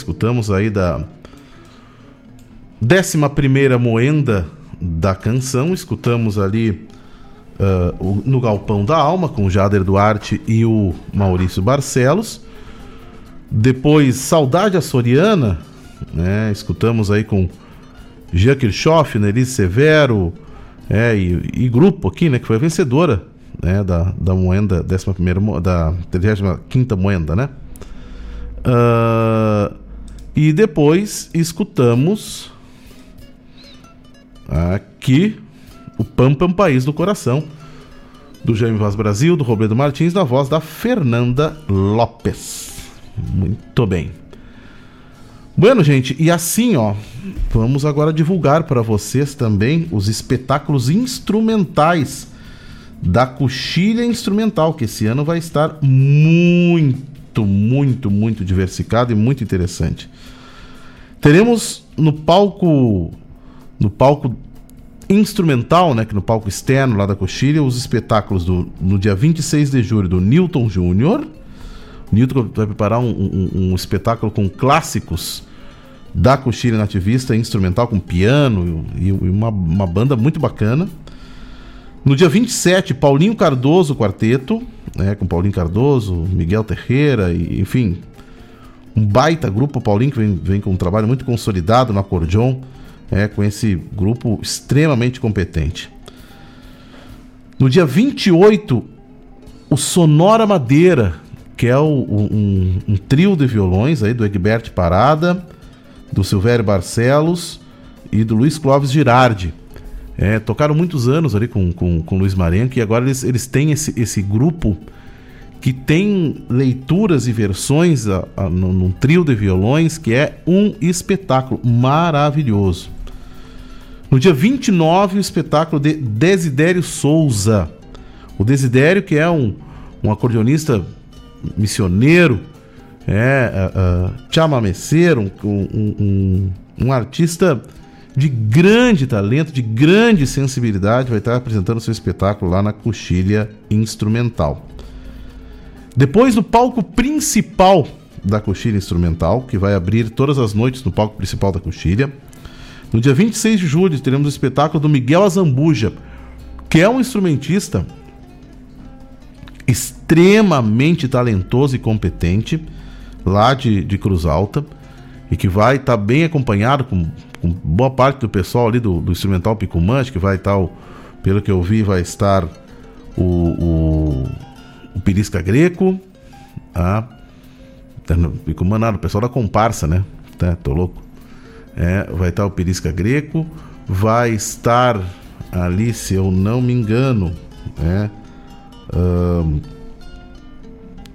Escutamos aí da 11 primeira moenda da canção. Escutamos ali o- no Galpão da Alma com Jader Duarte e o Maurício Barcelos. Depois Saudade Açoriana, né? Escutamos aí com Jean Kirchhoff, Nelise Severo, é, e, e grupo aqui, né? Que foi a vencedora, né? Da, da moenda, 11 primeira, mo- da 35ª moenda, né? Ah, e depois escutamos aqui o um País do Coração, do Jaime Vaz Brasil, do Robledo Martins, na voz da Fernanda Lopes. Muito bem. Bueno, gente, e assim, ó, vamos agora divulgar para vocês também os espetáculos instrumentais da Coxilha Instrumental, que esse ano vai estar muito, muito, muito diversificado e muito interessante. Teremos no palco no palco instrumental, né, que no palco externo lá da Coxilha, os espetáculos do no dia 26 de julho do Newton Júnior. Newton vai preparar um, um- um espetáculo com clássicos da Coxilha Nativista instrumental com piano e, e uma, uma banda muito bacana. No dia 27, Paulinho Cardoso Quarteto, né, com Paulinho Cardoso, Miguel Terreira, e, enfim, um baita grupo, Paulinho, que vem, vem com um trabalho muito consolidado no acordeon, é, com esse grupo extremamente competente. No dia 28, o Sonora Madeira, que é o- um, um trio de violões aí do Egbert Parada, do Silvério Barcelos e do Luiz Clóvis Girardi. É, tocaram muitos anos ali com, com, com o Luiz Marenco e agora eles, eles têm esse, esse grupo que tem leituras e versões a, a, num, trio de violões que é um espetáculo maravilhoso. No dia 29, o espetáculo de Desidério Souza. O Desidério, que é um, um acordeonista missioneiro, é, uh, um, um, um, um artista de grande talento, de grande sensibilidade, vai estar apresentando seu espetáculo lá na Coxilha Instrumental. Depois, no palco principal da Coxilha Instrumental, que vai abrir todas as noites no palco principal da Coxilha, no dia 26 de julho teremos o espetáculo do Miguel Azambuja, que é um instrumentista extremamente talentoso e competente, lá de, de Cruz Alta, e que vai estar bem acompanhado com, com boa parte do pessoal ali do, do Instrumental Picumã, acho que vai estar, o, pelo que eu vi, vai estar o, o, o Pirisca Greco, a Picumã nada, o pessoal da comparsa, né? Tá, tô louco. É, vai estar o Pirisca Greco, vai estar ali, se eu não me engano, né? ahn,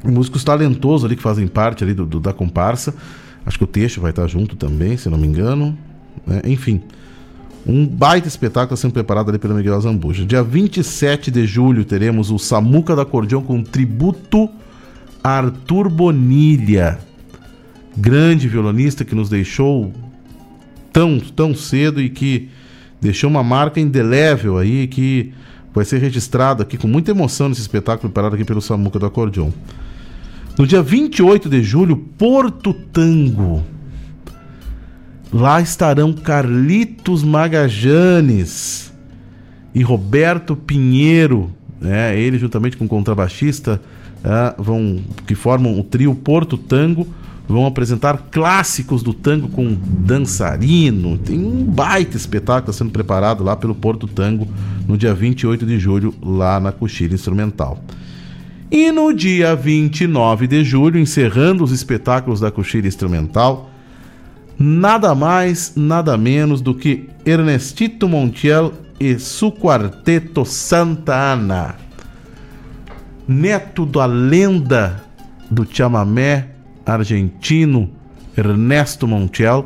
músicos talentosos ali que fazem parte ali do, do- da comparsa. Acho que o Teixo vai estar junto também, se não me engano. né? Enfim, um baita espetáculo sendo preparado ali pelo Miguel Zambuja. Dia 27 de julho teremos o Samuca do Acordeão com tributo a Arthur Bonilha, grande violonista que nos deixou tão, tão cedo e que deixou uma marca indelével aí que vai ser registrado aqui com muita emoção nesse espetáculo preparado aqui pelo Samuca do Acordeon. No dia 28 de julho, Porto Tango. Lá estarão Carlitos Magajanes e Roberto Pinheiro, né? Ele juntamente com o contrabaixista ah, vão que formam o trio Porto Tango, vão apresentar clássicos do tango com dançarino. Tem um baita espetáculo sendo preparado lá pelo Porto Tango no dia 28 de julho lá na Coxilha Instrumental. E no dia 29 de julho, encerrando os espetáculos da Coxilha Instrumental, nada mais, nada menos do que Ernestito Montiel e su Quarteto Santa Ana. Neto da lenda do chamamé argentino Ernesto Montiel.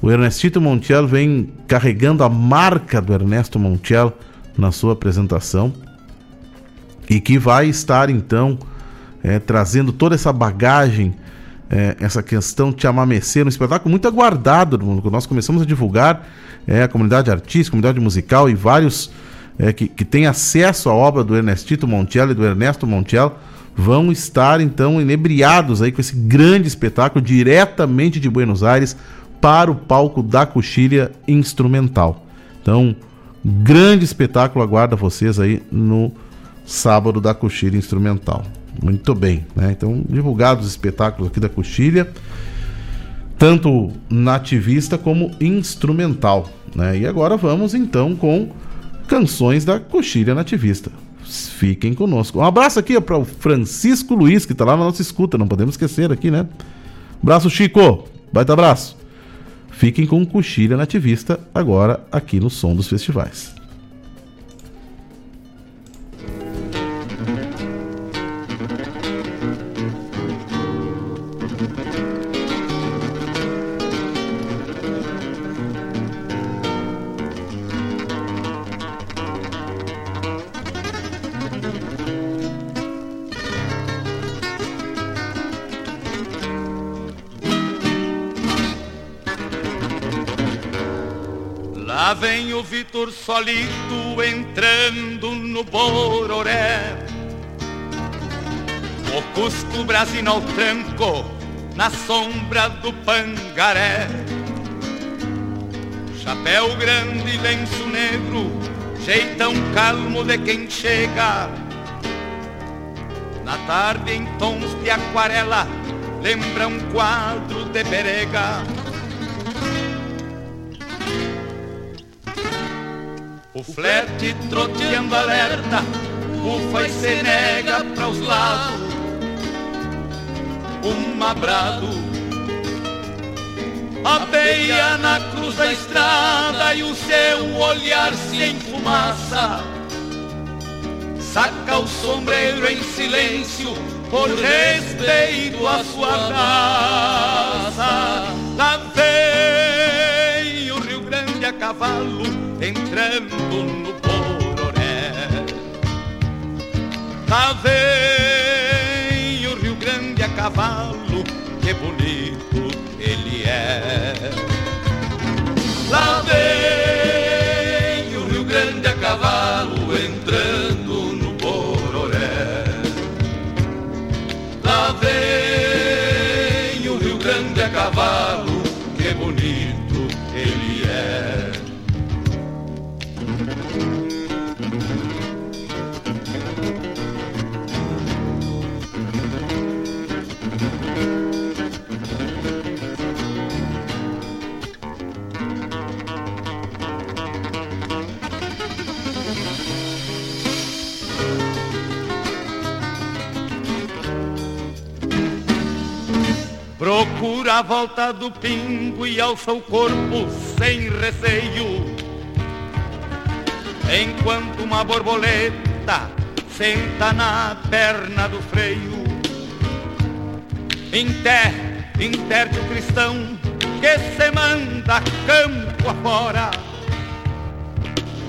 O Ernestito Montiel vem carregando a marca do Ernesto Montiel na sua apresentação e que vai estar então é, trazendo toda essa bagagem, é, essa questão de chamamecê, um espetáculo muito aguardado, que nós começamos a divulgar, é, a comunidade artística, comunidade musical e vários é, que, que têm acesso à obra do Ernestito Montiel e do Ernesto Montiel vão estar então inebriados aí com esse grande espetáculo diretamente de Buenos Aires para o palco da Coxilha Instrumental. Então, grande espetáculo aguarda vocês aí no sábado da Coxilha Instrumental. Muito bem, né? Então, divulgados os espetáculos aqui da Coxilha, tanto nativista como instrumental, né? E agora vamos então com canções da Coxilha Nativista. Fiquem conosco. Um abraço aqui para o Francisco Luiz, que está lá na nossa escuta, não podemos esquecer aqui, né? Abraço, Chico. Baita abraço. Fiquem com Coxilha Nativista agora aqui no Som dos Festivais. Vitor Solito entrando no Bororé. O Cusco Brasino ao tranco na sombra do Pangaré. Chapéu grande, lenço negro, jeitão calmo de quem chega. Na tarde em tons de aquarela, lembra um quadro de perega. O flete troteando alerta, ufa e se nega para os lados. Um mabrado apeia na cruz da estrada e o seu olhar se enfumaça. Saca o sombreiro em silêncio por respeito à sua raça. Lá vem o Rio Grande a cavalo entrando no Bororé. Lá vem o Rio Grande a cavalo, que bonito ele é. Lá vem A volta do pingo e alça o corpo sem receio. Enquanto uma borboleta senta na perna do freio. Inter, interte o cristão que se manda campo afora.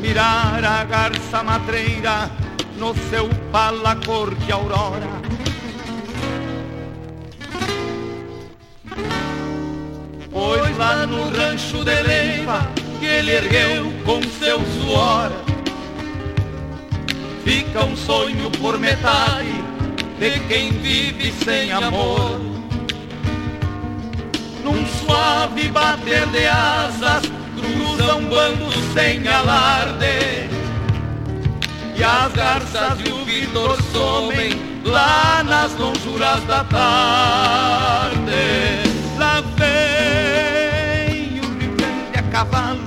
Mirar a garça matreira no seu pala cor de aurora. Pois lá no rancho de Leiva que ele ergueu com seu suor. Fica um sonho por metade de quem vive sem amor. Num suave bater de asas cruzam bandos sem alarde. E as garças e o Vitor somem lá nas lonjuras da tarde cavalo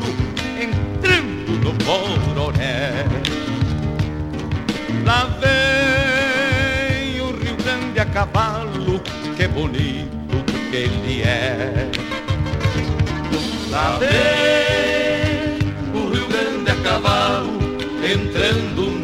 entrando no Bororé. Lá vem o Rio Grande a cavalo, que bonito que ele é. Lá vem o Rio Grande a cavalo entrando no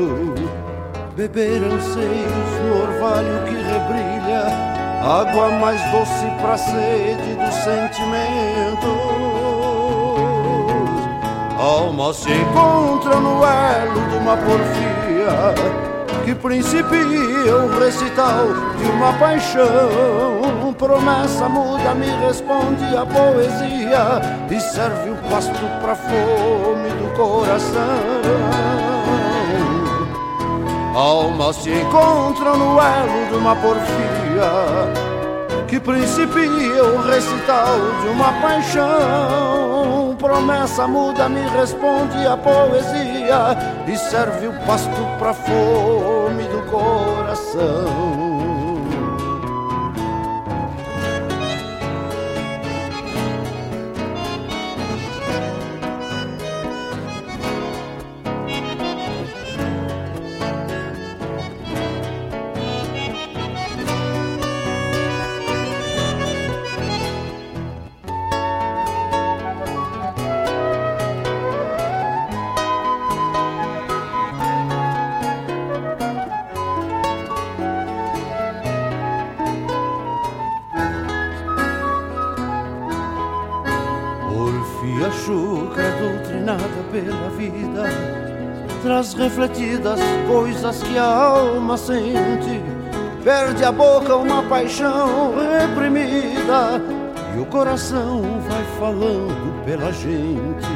vento Beberam seios no orvalho que rebrilha Água mais doce pra sede dos sentimentos. Alma se encontra no elo de uma porfia Que principia o recital de uma paixão. Promessa muda, me responde a poesia E serve o pasto pra fome do coração almas se encontram no elo de uma porfia que principia o recital de uma paixão. Promessa muda me responde a poesia e serve o pasto para fome do coração. Coisas que a alma sente. Perde a boca uma paixão reprimida E o coração vai falando pela gente.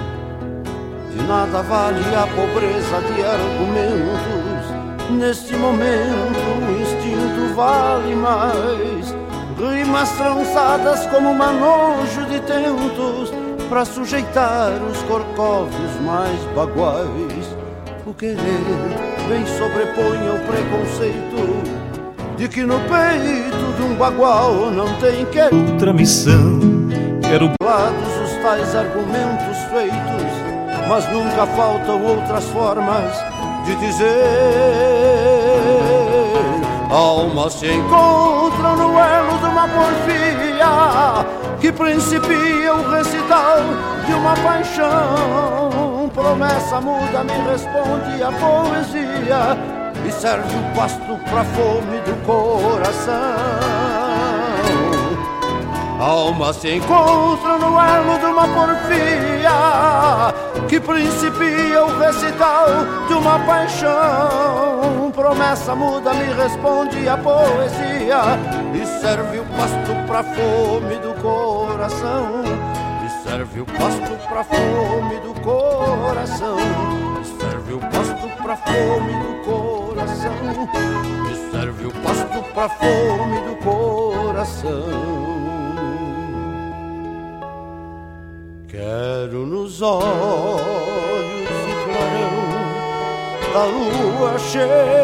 De nada vale a pobreza de argumentos. Neste momento o instinto vale mais. Rimas trançadas como manojo de tentos Pra sujeitar os corcóvios mais baguais. O querer bem sobrepõe ao preconceito De que no peito de um bagual não tem que Outra missão, quero Lados os tais argumentos feitos Mas nunca faltam outras formas de dizer. Almas se encontram no elo de uma porfia Que principia o recital de uma paixão. Promessa muda me responde a poesia E serve o pasto pra fome do coração. Alma se encontra no elo de uma porfia Que principia o recital de uma paixão. Promessa muda me responde a poesia E serve o pasto pra fome do coração. E serve o pasto pra fome do coração. E serve o pasto pra fome do coração E serve o pasto pra fome do coração Quero nos olhos o clarão da lua cheia.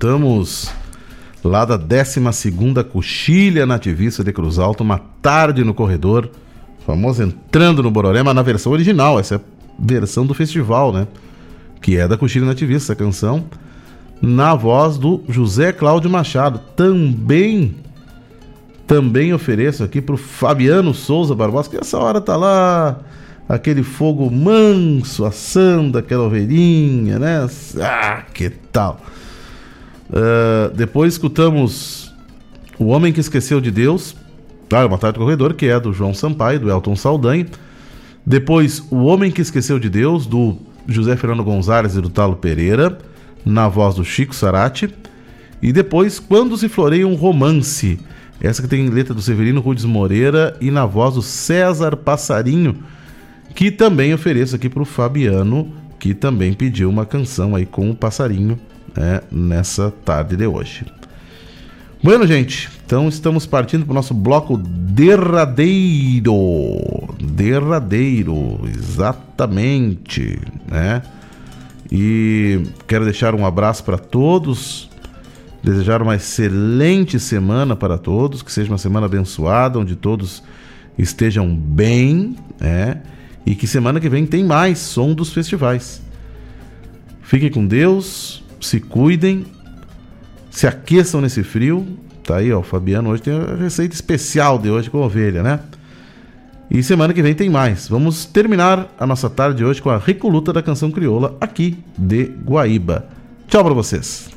Escutamos lá da 12 Coxilha Nativista de Cruz Alta, uma tarde no corredor, famoso entrando no Bororema na versão original, essa é a versão do festival, né? Que é da Coxilha Nativista, essa canção, na voz do José Cláudio Machado. Também, também ofereço aqui pro Fabiano Souza Barbosa, que essa hora tá lá, aquele fogo manso, assando aquela ovelhinha, né? Ah, que tal? Ah, depois escutamos O Homem que Esqueceu de Deus, tá? Uma tarde do corredor, que é do João Sampaio, do Elton Saldanha. Depois O Homem que Esqueceu de Deus, do José Fernando Gonzalez e do Talo Pereira, na voz do Chico Sarati. E depois Quando se floreia um romance, essa que tem letra do Severino Rudes Moreira e na voz do César Passarinho, que também ofereço aqui para o Fabiano, que também pediu uma canção aí com o passarinho né, nessa tarde de hoje. Bueno, gente, então estamos partindo para o nosso bloco derradeiro. Derradeiro, exatamente, né? E quero deixar um abraço para todos, desejar uma excelente semana para todos, que seja uma semana abençoada, onde todos estejam bem, né? E que semana que vem tem mais som dos festivais. Fiquem com Deus, se cuidem, se aqueçam nesse frio. Tá aí, ó, o Fabiano hoje tem a receita especial de hoje com ovelha, né? E semana que vem tem mais. Vamos terminar a nossa tarde de hoje com a recoluta da canção crioula aqui de Guaíba. Tchau para vocês.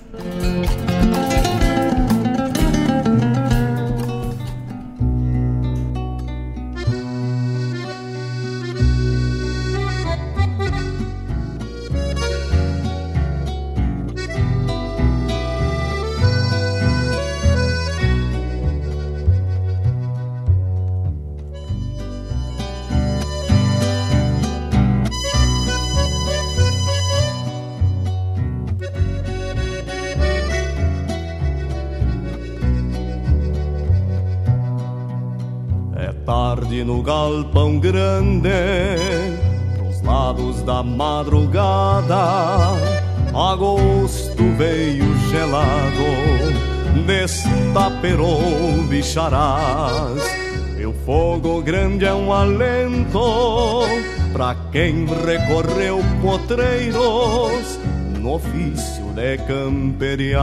Galpão grande, pros lados da madrugada, agosto veio gelado, destaperou bicharás. O fogo grande é um alento pra quem recorreu potreiros no ofício de camperiar.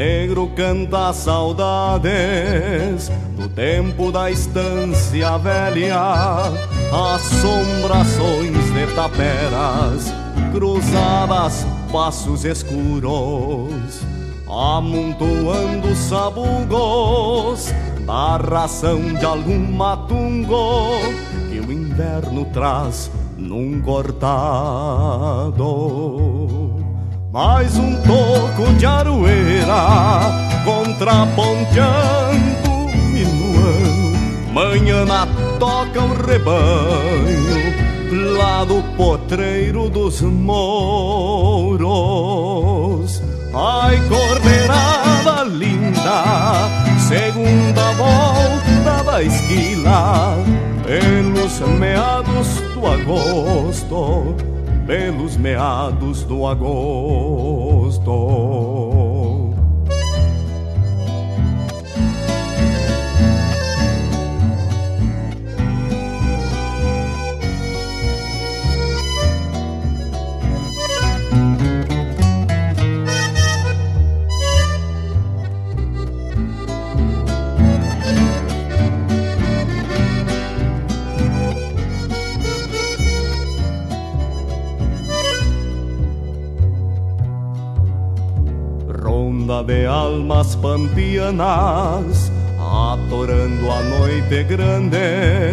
Negro canta saudades do tempo da estância velha, assombrações de taperas, cruzadas, passos escuros, amontoando sabugos da ração de algum matungo que o inverno traz num cortado. Mais um toco de aroeira contraponteando minuano. Manhã na toca o rebanho lá do potreiro dos mouros. Ai, cordeirada linda, segunda volta da esquila, pelos meados do agosto pelos meados do agosto. Ronda de almas pampianas, atorando a noite grande,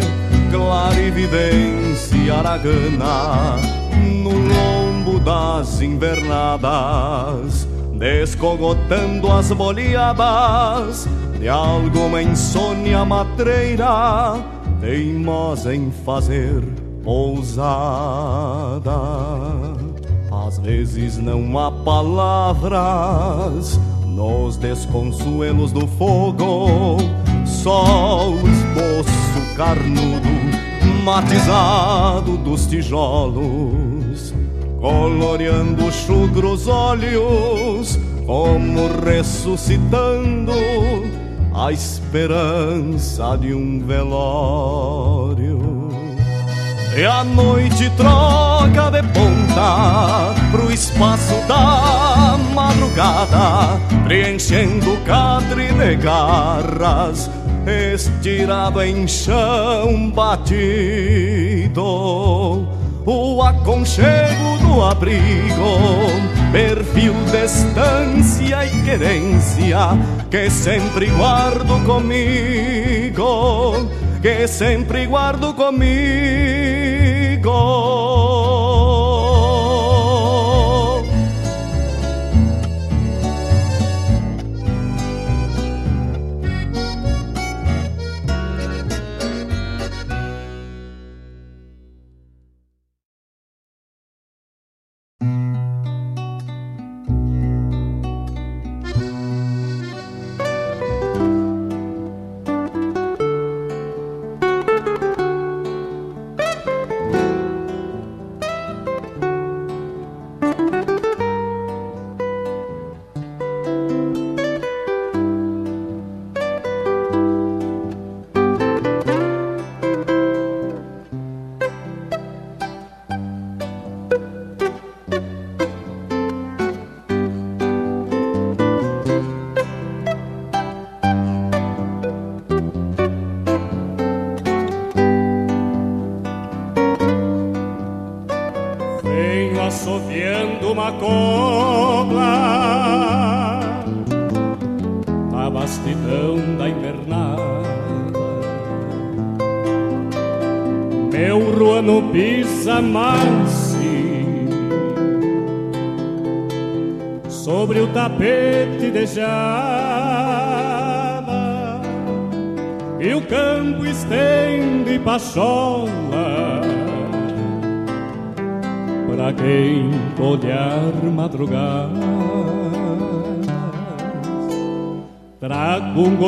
clarividência aragana, no lombo das invernadas, descogotando as boleadas de alguma insônia matreira, teimosa em fazer pousada. Às vezes não há palavras nos desconsuelos do fogo, só o esboço carnudo, matizado dos tijolos, coloreando chugros olhos, como ressuscitando a esperança de um velório. E a noite troca de ponta pro espaço da madrugada, preenchendo o cadre de garras, estirado em chão batido. O aconchego do abrigo, perfil de estância e querência, que sempre guardo comigo que sempre guardo comigo.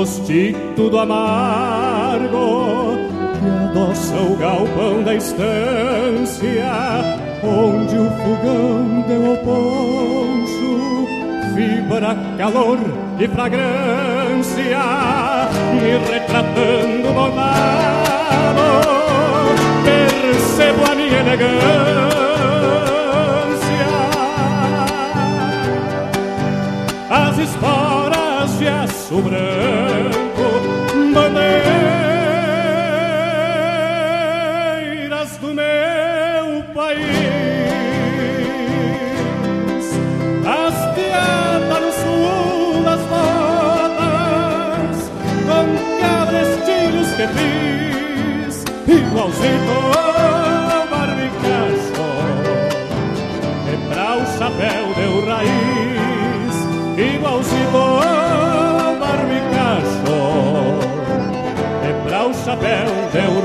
Gostito do amargo que adoça o galpão da estância, onde o fogão deu ao poncho, fibra, calor e fragrância, me retratando bordado, percebo a minha elegância, as esporas de aço branco, fiz, igualzinho ao barbicacho, o chapéu deu raiz, igualzinho ao barbicacho, pra o chapéu deu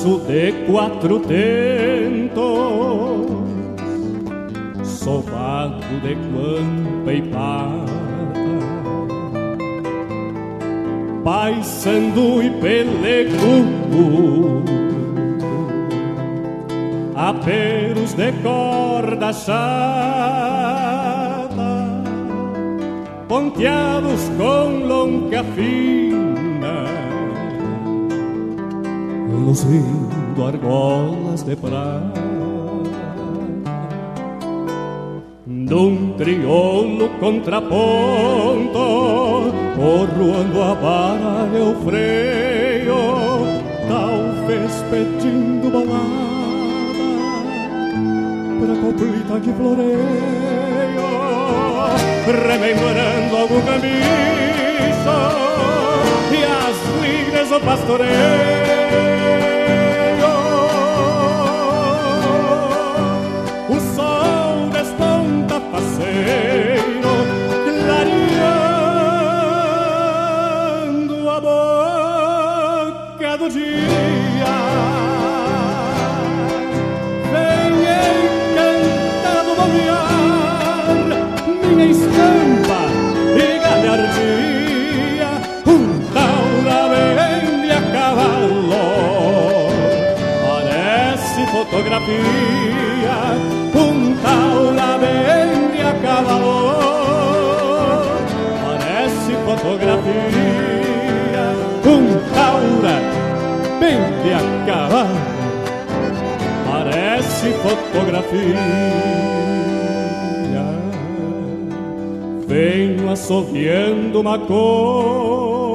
laço de quatro tentos, sovado de guampa e pata, paisando e pelecudo, aperos de corda chata, ponteados com longa fina luzindo argolas de prata Num crioulo contraponto Porroando a vara e o freio Talvez pedindo balada Pra coplita que floreio Rememorando algum camicho E as ligras do pastoreio o sol desponta faceiro, clareando a boca do dia. Vem encantado bombear minha estampa fotografia, um taula vende a cavalo, parece fotografia, um taura vende a cavalo, parece fotografia. Venho assoviando uma copla.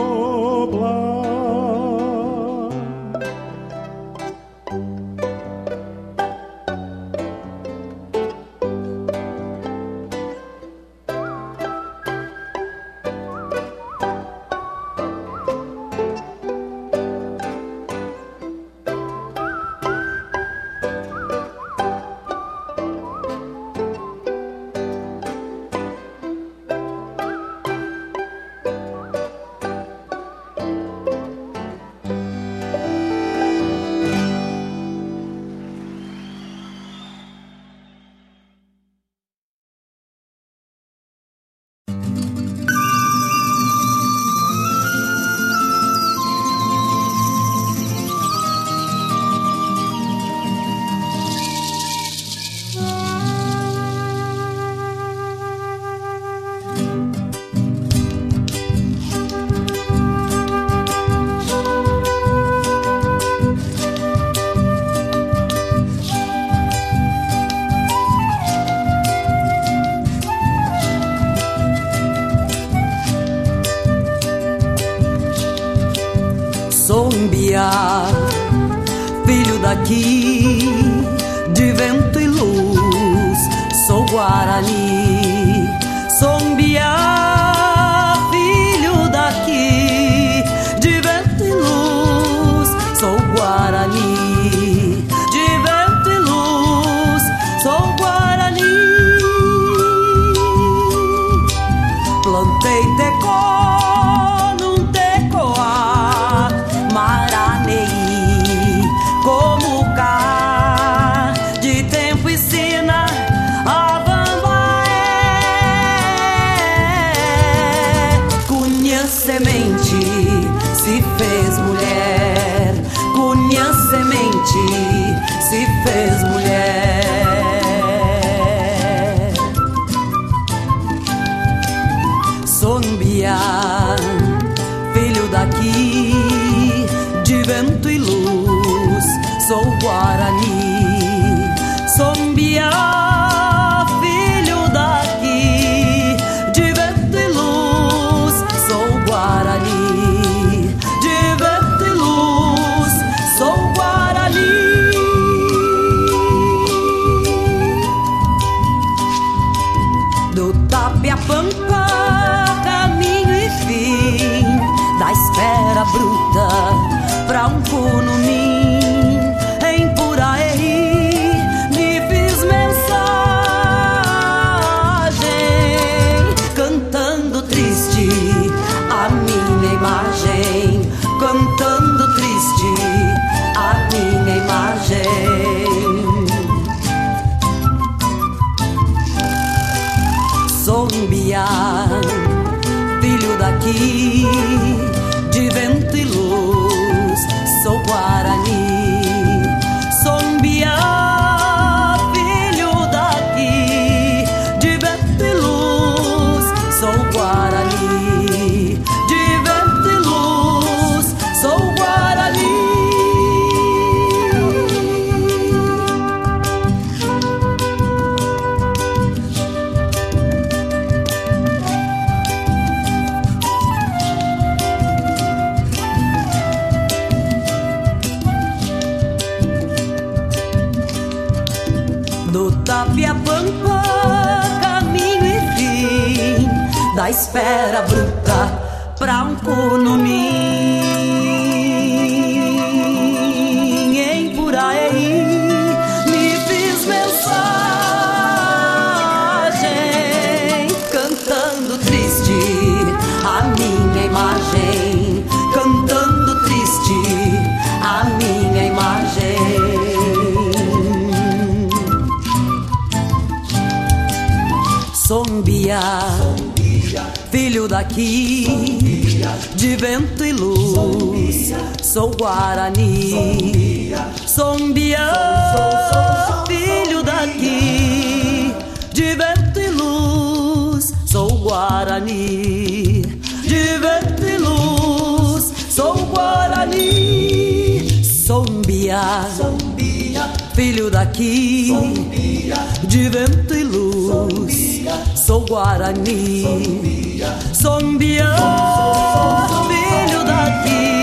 see. bruta pra um corno em Buraí me fiz mensagem cantando triste a minha imagem cantando triste a minha imagem. Sombia daqui, de vento e luz. Sou Guarani, sou umbiano, filho daqui, de vento e luz. Sou Guarani, de vento e luz. Sou Guarani, sou umbiá, filho daqui, de vento e luz. Sou Guarani. Sombia, filho daqui.